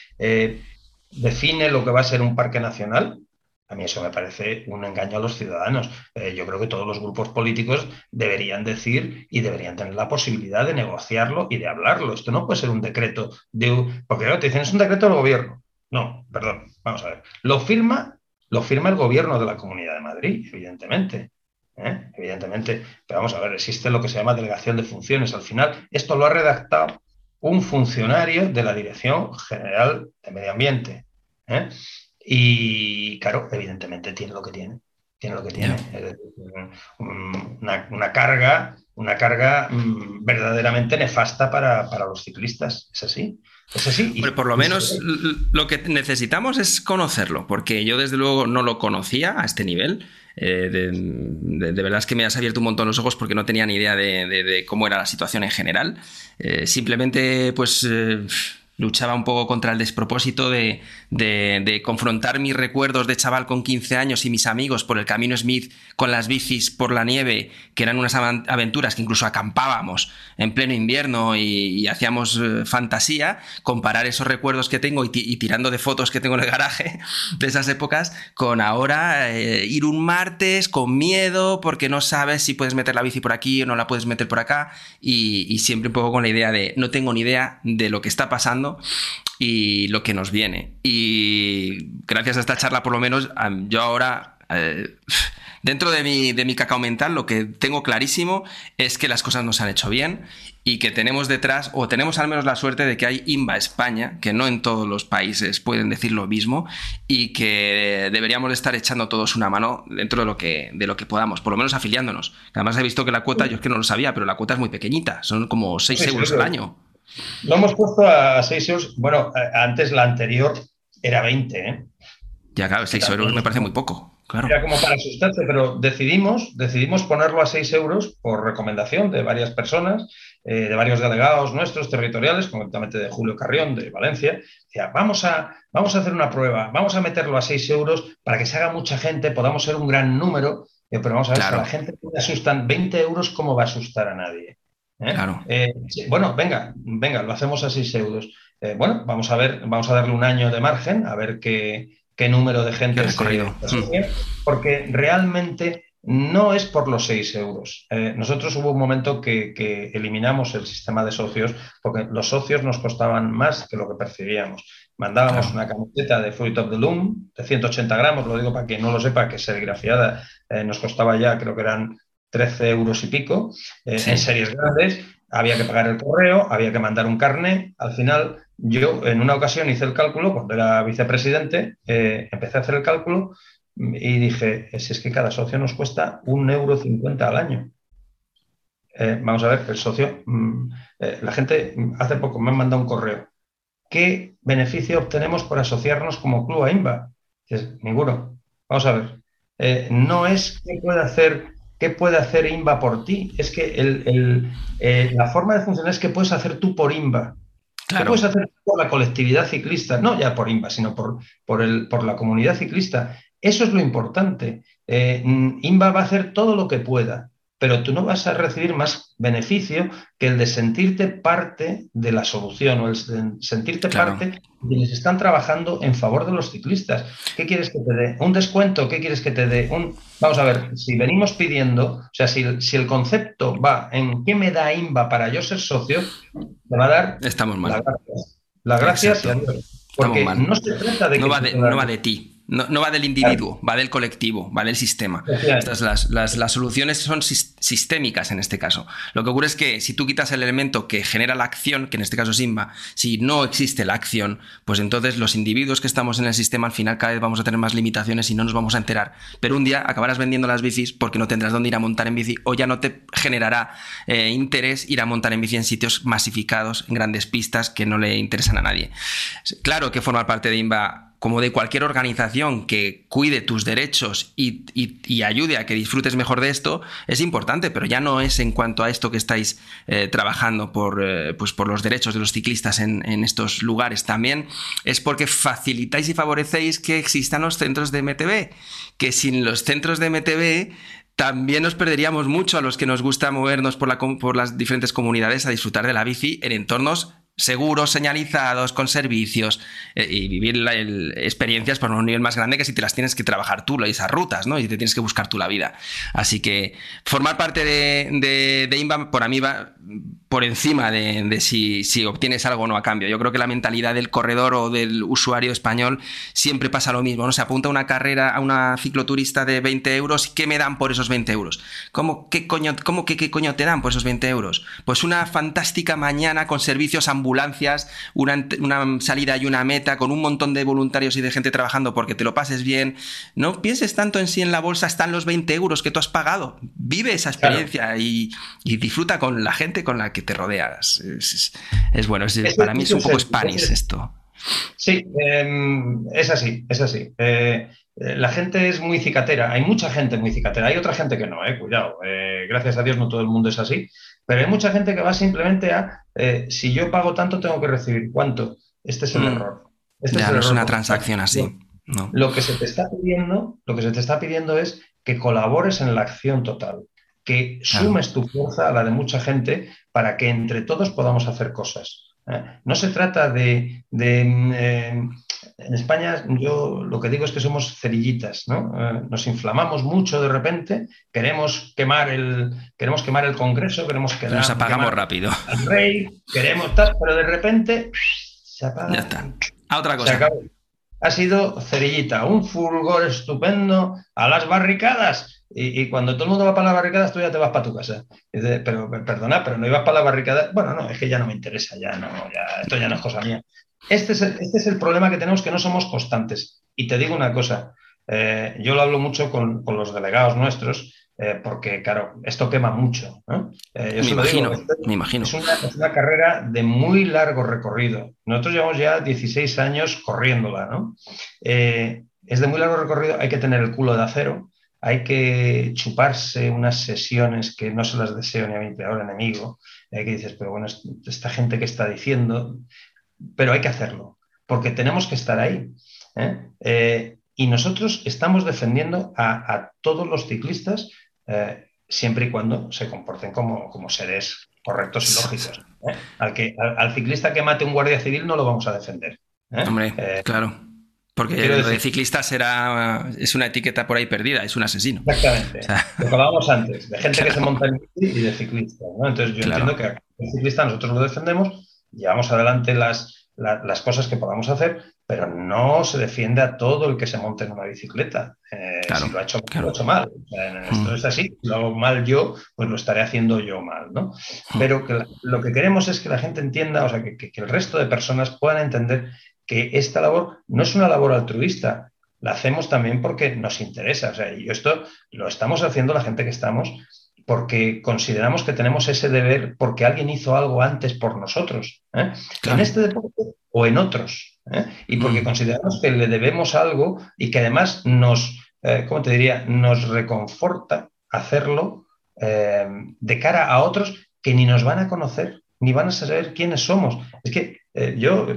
define lo que va a ser un parque nacional, a mí eso me parece un engaño a los ciudadanos. yo creo que todos los grupos políticos deberían decir y deberían tener la posibilidad de negociarlo y de hablarlo. Esto no puede ser un decreto de... Porque te dicen, es un decreto del gobierno. No, perdón, vamos a ver. Lo firma lo firma el gobierno de la Comunidad de Madrid, evidentemente. ¿eh? Evidentemente. Pero vamos a ver, existe lo que se llama delegación de funciones. Al final, esto lo ha redactado un funcionario de la Dirección General de Medio Ambiente. ¿eh? Y claro, evidentemente tiene lo que tiene. Tiene lo que tiene. una, carga, una carga mm, verdaderamente nefasta para, para los ciclistas. Es así por lo menos lo que necesitamos es conocerlo, porque yo desde luego no lo conocía a este nivel. Eh, de, verdad es que me has abierto un montón los ojos porque no tenía ni idea de, cómo era la situación en general. Eh, simplemente, pues, eh, luchaba un poco contra el despropósito de, de, confrontar mis recuerdos de chaval con 15 años y mis amigos por el camino Smith con las bicis por la nieve, que eran unas aventuras que incluso acampábamos en pleno invierno y, hacíamos eh, fantasía, comparar esos recuerdos que tengo y, tirando de fotos que tengo en el garaje de esas épocas con ahora eh, ir un martes con miedo porque no sabes si puedes meter la bici por aquí o no la puedes meter por acá y, y siempre un poco con la idea de no tengo ni idea de lo que está pasando y lo que nos viene. Y gracias a esta charla, por lo menos, yo ahora, eh, dentro de mi, de mi cacao mental, lo que tengo clarísimo es que las cosas no se han hecho bien y que tenemos detrás, o tenemos al menos la suerte de que hay INVA España, que no en todos los países pueden decir lo mismo, y que deberíamos estar echando todos una mano dentro de lo que, de lo que podamos, por lo menos afiliándonos. Además he visto que la cuota, yo es que no lo sabía, pero la cuota es muy pequeñita, son como 6 euros al año. Lo hemos puesto a 6 euros. Bueno, antes la anterior era 20, ¿eh? Ya, claro, 6 euros me parece muy poco. Claro. Era como para asustarse, pero decidimos, decidimos ponerlo a 6 euros por recomendación de varias personas, eh, de varios delegados nuestros territoriales, concretamente de Julio Carrión, de Valencia. Decía, vamos a, vamos a hacer una prueba, vamos a meterlo a 6 euros para que se haga mucha gente, podamos ser un gran número. Eh, pero vamos a ver, si a la gente le asustan 20 euros, ¿cómo va a asustar a nadie? ¿Eh? Claro. Eh, bueno, venga, venga, lo hacemos a 6 euros. Eh, bueno, vamos a ver, vamos a darle un año de margen, a ver qué, qué número de gente se, mm. porque realmente no es por los 6 euros. nosotros hubo un momento que, eliminamos el sistema de socios porque los socios nos costaban más que lo que percibíamos. Mandábamos una camiseta de Fruit of the Loom de 180 gramos, lo digo para quien no lo sepa, que serigrafiada nos costaba ya, creo que eran 13 euros y pico eh, en series grandes. Había que pagar el correo, había que mandar un carnet. Al final, yo en una ocasión hice el cálculo, cuando era vicepresidente, eh, empecé a hacer el cálculo y dije, si es que cada socio nos cuesta un euro cincuenta al año. Eh, vamos a ver, el socio, mm, la gente hace poco me han mandado un correo. ¿Qué beneficio obtenemos por asociarnos como club a INVA? ninguno. Vamos a ver. no es que pueda hacer ¿Qué puede hacer INVA por ti? Es que eh, la forma de funcionar es que puedes hacer tú por INVA. ¿Qué puedes hacer por la colectividad ciclista? No ya por INVA, sino por, por, el, por la comunidad ciclista. Eso es lo importante. Eh, INVA va a hacer todo lo que pueda pero tú no vas a recibir más beneficio que el de sentirte parte de la solución o el de sentirte parte de quienes están trabajando en favor de los ciclistas. ¿Qué quieres que te dé? ¿Un descuento? ¿Qué quieres que te dé? Un... Vamos a ver, si venimos pidiendo, o sea, si, el concepto va en qué me da INVA para yo ser socio, me va a dar Estamos mal. las gracias. Las gracias Porque no se trata de no va de, no va de ti No, va del individuo, va del colectivo, va del sistema. Estas, las, las, soluciones son sistémicas en este caso. Lo que ocurre es que si tú quitas el elemento que genera la acción, que en este caso es IMBA, si no existe la acción, pues entonces los individuos que estamos en el sistema al final cada vez vamos a tener más limitaciones y no nos vamos a enterar. Pero un día acabarás vendiendo las bicis porque no tendrás dónde ir a montar en bici o ya no te generará eh, interés ir a montar en bici en sitios masificados, en grandes pistas que no le interesan a nadie. Claro que formar parte de IMBA como de cualquier organización que cuide tus derechos y, ayude a que disfrutes mejor de esto, es importante, pero ya no es en cuanto a esto que estáis eh, trabajando por, eh, pues por los derechos de los ciclistas en, estos lugares. También es porque facilitáis y favorecéis que existan los centros de MTB, que sin los centros de MTB también nos perderíamos mucho a los que nos gusta movernos por, la, por las diferentes comunidades a disfrutar de la bici en entornos seguros, señalizados, con servicios eh, y vivir experiencias por un nivel más grande que si te las tienes que trabajar tú, esas rutas, ¿no? Y te tienes que buscar tú la vida. Así que formar parte de, de, de INBA por mí va por encima de, si, si, obtienes algo o no a cambio. Yo creo que la mentalidad del corredor o del usuario español siempre pasa lo mismo, ¿no? Se apunta una carrera, a una cicloturista de 20 euros, ¿qué me dan por esos 20 euros? ¿Cómo, qué coño, cómo, qué, qué te dan por esos 20 euros? Pues una fantástica mañana con servicios ambulatorios ambulancias, una, salida y una meta, con un montón de voluntarios y de gente trabajando porque te lo pases bien. No pienses tanto en si en la bolsa están los 20 euros que tú has pagado. Vive esa experiencia y, disfruta con la gente con la que te rodeas. Es, bueno, para mí es un poco Spanish esto. Sí, em, es así, es así. Eh, eh, la gente es muy cicatera, hay mucha gente muy cicatera, hay otra gente que no, eh, cuidado, eh, gracias a Dios no todo el mundo es así, pero hay mucha gente que va simplemente a, si yo pago tanto, tengo que recibir cuánto. Este es el mm. error. Este ya, no es una transacción así. Lo que se te está pidiendo, lo que se te está pidiendo es que colabores en la acción total, que sumes tu fuerza a la de mucha gente para que entre todos podamos hacer cosas. No se trata de, mm, en España yo lo que digo es que somos cerillitas, ¿no? Eh, nos inflamamos mucho de repente, queremos quemar el, queremos quemar el Congreso, queremos quedar, Nos apagamos rápido. Al rey, queremos tal, pero de repente se apaga. Ya está. A otra cosa. Ha sido cerillita, un fulgor estupendo a las barricadas. Y, cuando todo el mundo va para las barricadas, tú ya te vas para tu casa. pero perdona, pero no ibas para las barricadas. Bueno, no, es que ya no me interesa, ya no, ya, esto ya no es cosa mía. Este es, el, este es el problema que tenemos, que no somos constantes. Y te digo una cosa, eh, yo lo hablo mucho con, los delegados nuestros, eh, porque, claro, esto quema mucho. Eh, me, imagino, me imagino. Es una, carrera de muy largo recorrido. Nosotros llevamos ya 16 años corriéndola. ¿no? es de muy largo recorrido, hay que tener el culo de acero, hay que chuparse unas sesiones que no se las deseo ni a mi peor enemigo, que dices, pero bueno, esta gente que está diciendo, pero hay que hacerlo, porque tenemos que estar ahí. ¿eh? Eh, y nosotros estamos defendiendo a, todos los ciclistas eh, siempre y cuando se comporten como, como seres correctos y lógicos. Al, que, al, ciclista que mate un guardia civil no lo vamos a defender. Hombre, claro. Porque lo de ciclista será, es una etiqueta por ahí perdida, es un asesino. Exactamente. Lo que hablábamos antes, de gente que se monta en bici y de ciclistas. Entonces yo entiendo que el ciclista nosotros lo defendemos llevamos adelante las, las cosas que podamos hacer, pero no se defiende a todo el que se monte en una bicicleta. Eh, si lo ha hecho, lo ha hecho mal. esto mm. es así. Si lo hago mal yo, pues lo estaré haciendo yo mal. ¿no? Mm. Pero que lo que queremos es que la gente entienda, o sea, que, que, el resto de personas puedan entender que esta labor no es una labor altruista, la hacemos también porque nos interesa. O sea, y esto lo estamos haciendo la gente que estamos porque consideramos que tenemos ese deber porque alguien hizo algo antes por nosotros, ¿eh? en este deporte o en otros, ¿eh? y porque mm. consideramos que le debemos algo y que además nos, eh, ¿cómo te diría?, nos reconforta hacerlo de cara a otros que ni nos van a conocer ni van a saber quiénes somos. Es que yo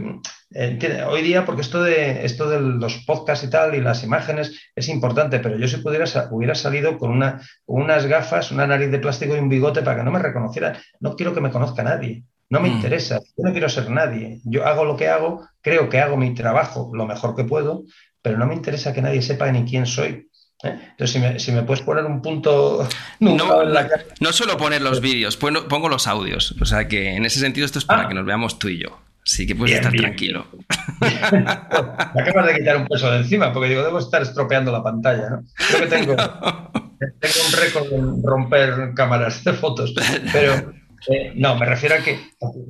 eh, hoy día, porque esto de, esto de los podcasts y tal y las imágenes es importante, pero yo si pudiera hubiera salido con una, unas gafas, una nariz de plástico y un bigote para que no me reconocieran. No quiero que me conozca nadie. No me mm. interesa, yo no quiero ser nadie. Yo hago lo que hago, creo que hago mi trabajo lo mejor que puedo, pero no me interesa que nadie sepa ni quién soy. ¿eh? Entonces, si me, puedes poner un punto... No, no suelo poner los vídeos, pongo los audios. O sea que en ese sentido esto es para ah. que nos veamos tú y yo. Así que puedes estar tranquilo. Me acabas de quitar un peso de encima, porque digo, debo estar estropeando la pantalla, ¿no? Creo que tengo, tengo un récord en romper cámaras de fotos, pero eh, no, me refiero a que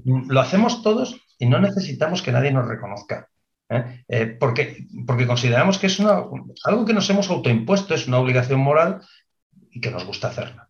lo hacemos todos y no necesitamos que nadie nos reconozca. ¿eh? Eh, porque, porque consideramos que es algo que nos hemos autoimpuesto, es una obligación moral y que nos gusta hacerla.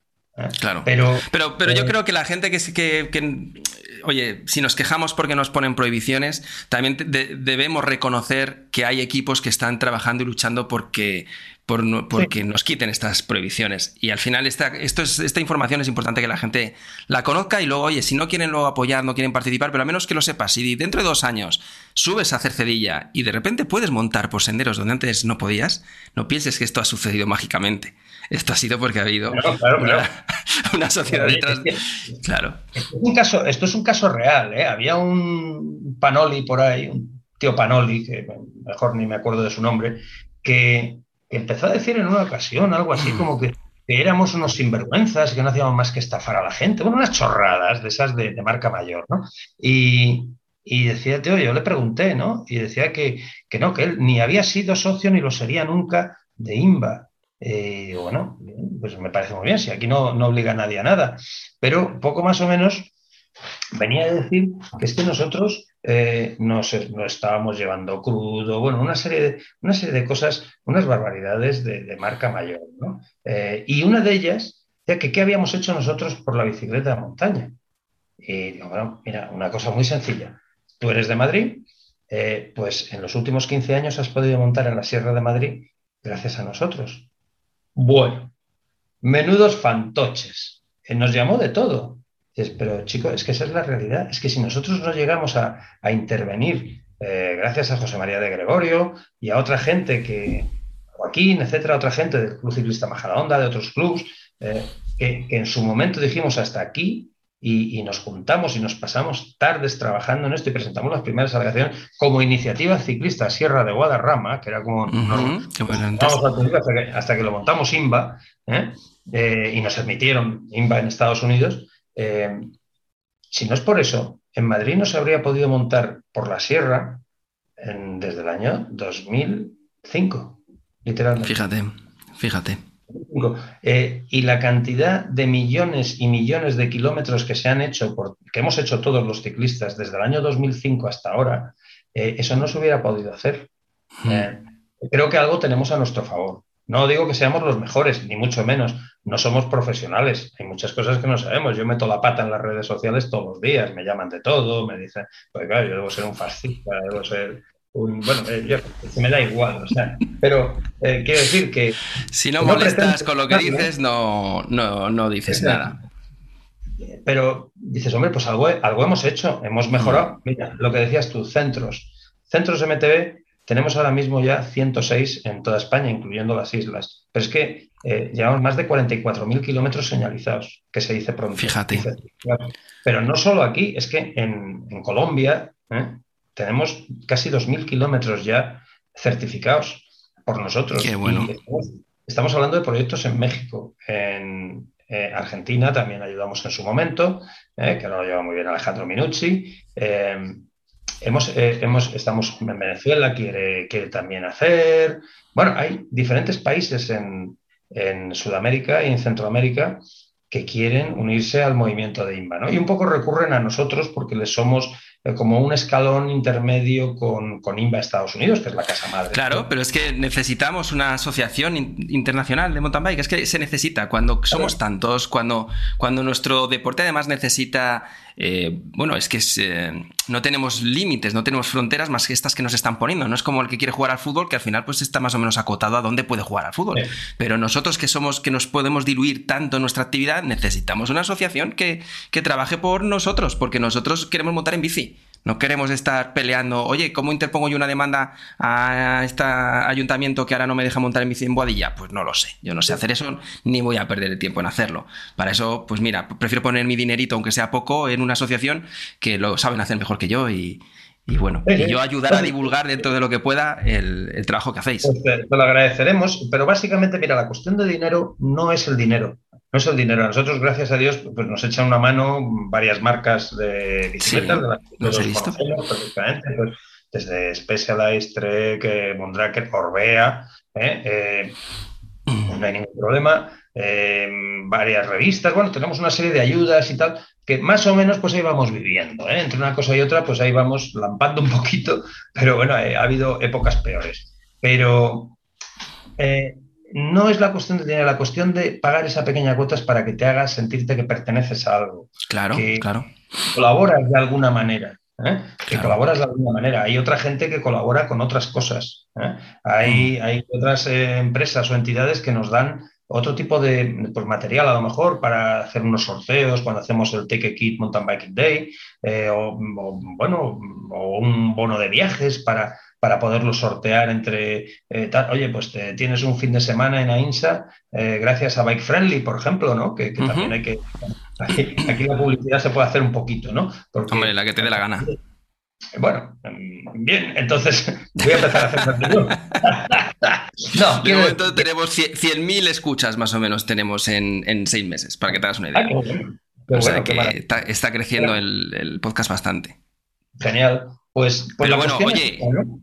Claro. Pero, pero, pero yo creo que la gente que, que, que oye, si nos quejamos porque nos ponen prohibiciones, también debemos reconocer que hay equipos que están trabajando y luchando porque, porque nos quiten estas prohibiciones. Y al final esta, esto es, esta información es importante que la gente la conozca y luego, oye, si no quieren luego apoyar, no quieren participar, pero al menos que lo sepas. Si dentro de dos años subes a hacer cedilla y de repente puedes montar por senderos donde antes no podías, no pienses que esto ha sucedido mágicamente. Esto ha sido porque ha habido una, sociedad detrás. claro. Esto es, un caso, esto es un caso real. ¿eh? Había un Panoli por ahí, un tío Panoli, que mejor ni me acuerdo de su nombre, que empezó a decir en una ocasión algo así como que, éramos unos sinvergüenzas, que no hacíamos más que estafar a la gente. Bueno, unas chorradas de esas de, marca mayor, ¿no? Y, decía, tío, yo le pregunté, ¿no? Y decía que, que no, que él ni había sido socio ni lo sería nunca de IMBA. Eh, bueno, pues me parece muy bien, si aquí no, obliga a nadie a nada, pero poco más o menos venía a decir que es que nosotros eh, nos, estábamos llevando crudo, bueno, una serie de, una serie de cosas, unas barbaridades de, marca mayor. ¿no? Eh, y una de ellas, ya que qué habíamos hecho nosotros por la bicicleta de montaña. Y digo, bueno, mira, una cosa muy sencilla. Tú eres de Madrid, pues en los últimos 15 años has podido montar en la Sierra de Madrid gracias a nosotros. Bueno, menudos fantoches. nos llamó de todo. pero chicos, es que esa es la realidad. Es que si nosotros no llegamos a, intervenir, eh, gracias a José María de Gregorio y a otra gente que, Joaquín, etcétera, otra gente del Club Ciclista Majadahonda, de otros clubs, eh, que, en su momento dijimos hasta aquí y, nos juntamos y nos pasamos tardes trabajando en esto y presentamos las primeras alegaciones como iniciativa ciclista Sierra de Guadarrama, que era como hasta, que, lo montamos IMBA ¿eh? Eh, y nos admitieron IMBA en Estados Unidos. Eh, si no es por eso, en Madrid no se habría podido montar por la sierra desde el año 2005, literalmente. Fíjate, fíjate. Eh, y la cantidad de millones y millones de kilómetros que se han hecho, que hemos hecho todos los ciclistas desde el año 2005 hasta ahora, eh, eso no se hubiera podido hacer. Hmm. Eh, creo que algo tenemos a nuestro favor. No digo que seamos los mejores, ni mucho menos. No somos profesionales. Hay muchas cosas que no sabemos. Yo meto la pata en las redes sociales todos los días. Me llaman de todo, me dicen, pues claro, yo debo ser un fascista, debo ser bueno, eh, me da igual, o sea, pero eh, quiero decir que... Si no, molestas con lo que dices, no, no, no dices nada. Pero dices, hombre, pues algo, algo hemos hecho, hemos mejorado. Mm. Mira, lo que decías tú, centros. Centros MTV tenemos ahora mismo ya 106 en toda España, incluyendo las islas. Pero es que eh, llevamos más de 44.000 kilómetros señalizados, que se dice pronto. Fíjate. Pero no solo aquí, es que en, en Colombia, ¿eh? Tenemos casi 2.000 kilómetros ya certificados por nosotros. Qué bueno. Estamos, hablando de proyectos en México, en eh, Argentina también ayudamos en su momento, eh, que ahora lo lleva muy bien Alejandro Minucci. Eh, hemos, hemos, estamos en Venezuela, quiere, quiere también hacer. Bueno, hay diferentes países en, en Sudamérica y en Centroamérica que quieren unirse al movimiento de INVA, ¿no? Y un poco recurren a nosotros porque les somos eh, como un escalón intermedio con, con, INVA Estados Unidos, que es la casa madre. Claro, pero es que necesitamos una asociación internacional de mountain bike, es que se necesita. Cuando somos tantos, cuando, cuando nuestro deporte además necesita eh, bueno, es que eh, no tenemos límites, no tenemos fronteras más que estas que nos están poniendo. No es como el que quiere jugar al fútbol, que al final pues está más o menos acotado a dónde puede jugar al fútbol. Pero nosotros que somos, que nos podemos diluir tanto en nuestra actividad, necesitamos una asociación que, que trabaje por nosotros, porque nosotros queremos montar en bici. No queremos estar peleando, oye, ¿cómo interpongo yo una demanda a este ayuntamiento que ahora no me deja montar en bici en Boadilla? Pues no lo sé. Yo no sé hacer eso ni voy a perder el tiempo en hacerlo. Para eso, pues mira, prefiero poner mi dinerito, aunque sea poco, en una asociación que lo saben hacer mejor que yo y, bueno, y yo ayudar a divulgar dentro de lo que pueda el, trabajo que hacéis. Pues te, lo agradeceremos, pero básicamente, mira, la cuestión de dinero no es el dinero. No es el dinero. A nosotros, gracias a Dios, pues nos echan una mano varias marcas de bicicletas, de las que los he visto. perfectamente, pues, desde Specialized, Trek, Mondraker, Orbea, ¿eh? Eh, no hay ningún problema. eh, varias revistas, bueno, tenemos una serie de ayudas y tal, que más o menos pues ahí vamos viviendo, ¿eh? entre una cosa y otra pues ahí vamos lampando un poquito, pero bueno, eh, ha habido épocas peores. Pero no es la cuestión de dinero, la cuestión de pagar esa pequeña cuota es para que te hagas sentirte que perteneces a algo, Claro, que- claro. colaboras de alguna manera. ¿eh? Que Claro. colaboras de alguna manera. Hay otra gente que colabora con otras cosas. ¿eh? Hay, Mm. hay otras eh, empresas o entidades que nos dan otro tipo de pues, material, a lo mejor, para hacer unos sorteos cuando hacemos el Take a Kit Mountain Biking Day, o, o, bueno, o un bono de viajes para, para poderlo sortear entre eh, tal. Oye, pues te- tienes un fin de semana en AINSA eh, gracias a Bike Friendly, por ejemplo, ¿no? Que, también hay que. Aquí, aquí la publicidad se puede hacer un poquito, ¿no? Porque- Hombre, la que te dé la gana. bueno, mm, bien, entonces voy a empezar a hacer no, De momento tenemos 100 100.000 escuchas más o menos tenemos en, en seis meses, para que te hagas una Ah, idea. bueno, O bueno, qué que está, está creciendo el, el podcast bastante. Genial. Pues, pues Pero bueno, oye, es esta, ¿no?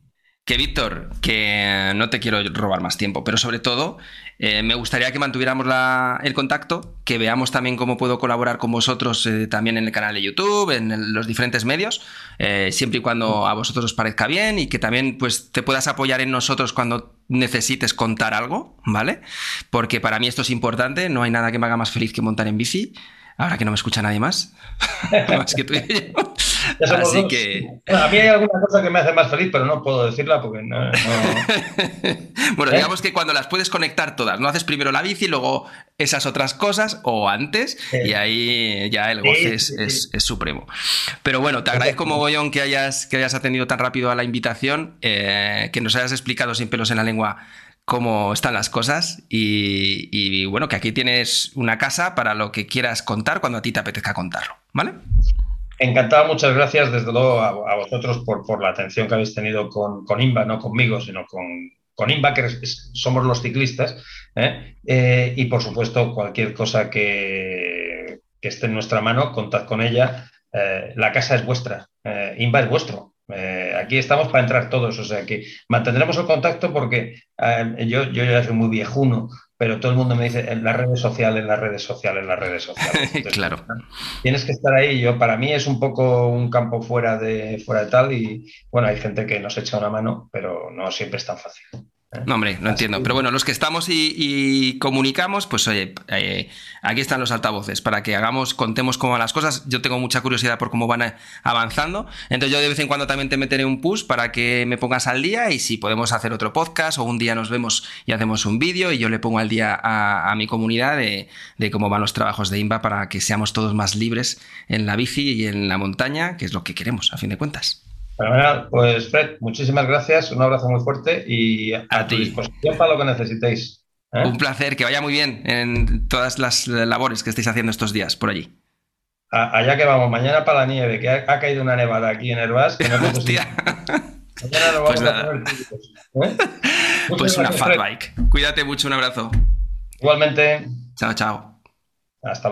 Que Víctor, que no te quiero robar más tiempo, pero sobre todo eh, me gustaría que mantuviéramos la- el contacto, que veamos también cómo puedo colaborar con vosotros eh, también en el canal de YouTube, en los diferentes medios, eh, siempre y cuando a vosotros os parezca bien y que también pues te puedas apoyar en nosotros cuando necesites contar algo, ¿vale? Porque para mí esto es importante, no hay nada que me haga más feliz que montar en bici. Ahora que no me escucha nadie más, más que tú y yo. Ya somos Así dos. que, Bueno, a mí hay alguna cosa que me hace más feliz, pero no puedo decirla porque no. no- bueno, ¿Eh? digamos que cuando las puedes conectar todas, no haces primero la bici, luego esas otras cosas, o antes, Sí. y ahí ya el Sí, goce es, sí, sí. es- es supremo. Pero bueno, te agradezco mogollón que hayas, que hayas atendido tan rápido a la invitación, eh, que nos hayas explicado sin pelos en la lengua cómo están las cosas y, y, bueno, que aquí tienes una casa para lo que quieras contar cuando a ti te apetezca contarlo, ¿vale? Encantado, muchas gracias desde luego a, vosotros por, la atención que habéis tenido con, con INVA, no conmigo, sino con, con INVA, que somos los ciclistas. ¿eh? Eh, y por supuesto, cualquier cosa que, esté en nuestra mano, contad con ella. Eh, la casa es vuestra, INVA es vuestro. Aquí estamos para entrar todos, o sea que mantendremos el contacto porque yo, yo ya soy muy viejuno, pero todo el mundo me dice en las redes sociales, en las redes sociales, en las redes sociales. Entonces, claro. tienes que estar ahí. Yo, para mí es un poco un campo fuera de, fuera de tal y bueno, hay gente que nos echa una mano, pero no siempre es tan fácil. ¿Eh? No, hombre, no Así entiendo. Pero bueno, los que estamos y, y comunicamos, pues oye, eh, aquí están los altavoces para que hagamos, contemos cómo van las cosas. Yo tengo mucha curiosidad por cómo van eh, avanzando. Entonces yo de vez en cuando también te meteré un push para que me pongas al día y si podemos hacer otro podcast o un día nos vemos y hacemos un vídeo y yo le pongo al día a, a mi comunidad de, de cómo van los trabajos de INVA para que seamos todos más libres en la bici y en la montaña, que es lo que queremos, a fin de cuentas. Fenomenal. Pues Fred, muchísimas gracias, un abrazo muy fuerte y a, A tu ti. disposición para lo que necesitéis. ¿eh? Un placer, que vaya muy bien en todas las labores que estéis haciendo estos días por allí. A- allá que vamos, mañana para la nieve, que ha, ha caído una nevada aquí en Herbás. Que no Hostia. Mañana nos vamos Pues a nada. poner típicos, ¿eh? Pues una fat Fred. bike. Cuídate mucho, un abrazo. Igualmente, Chao, chao. hasta luego.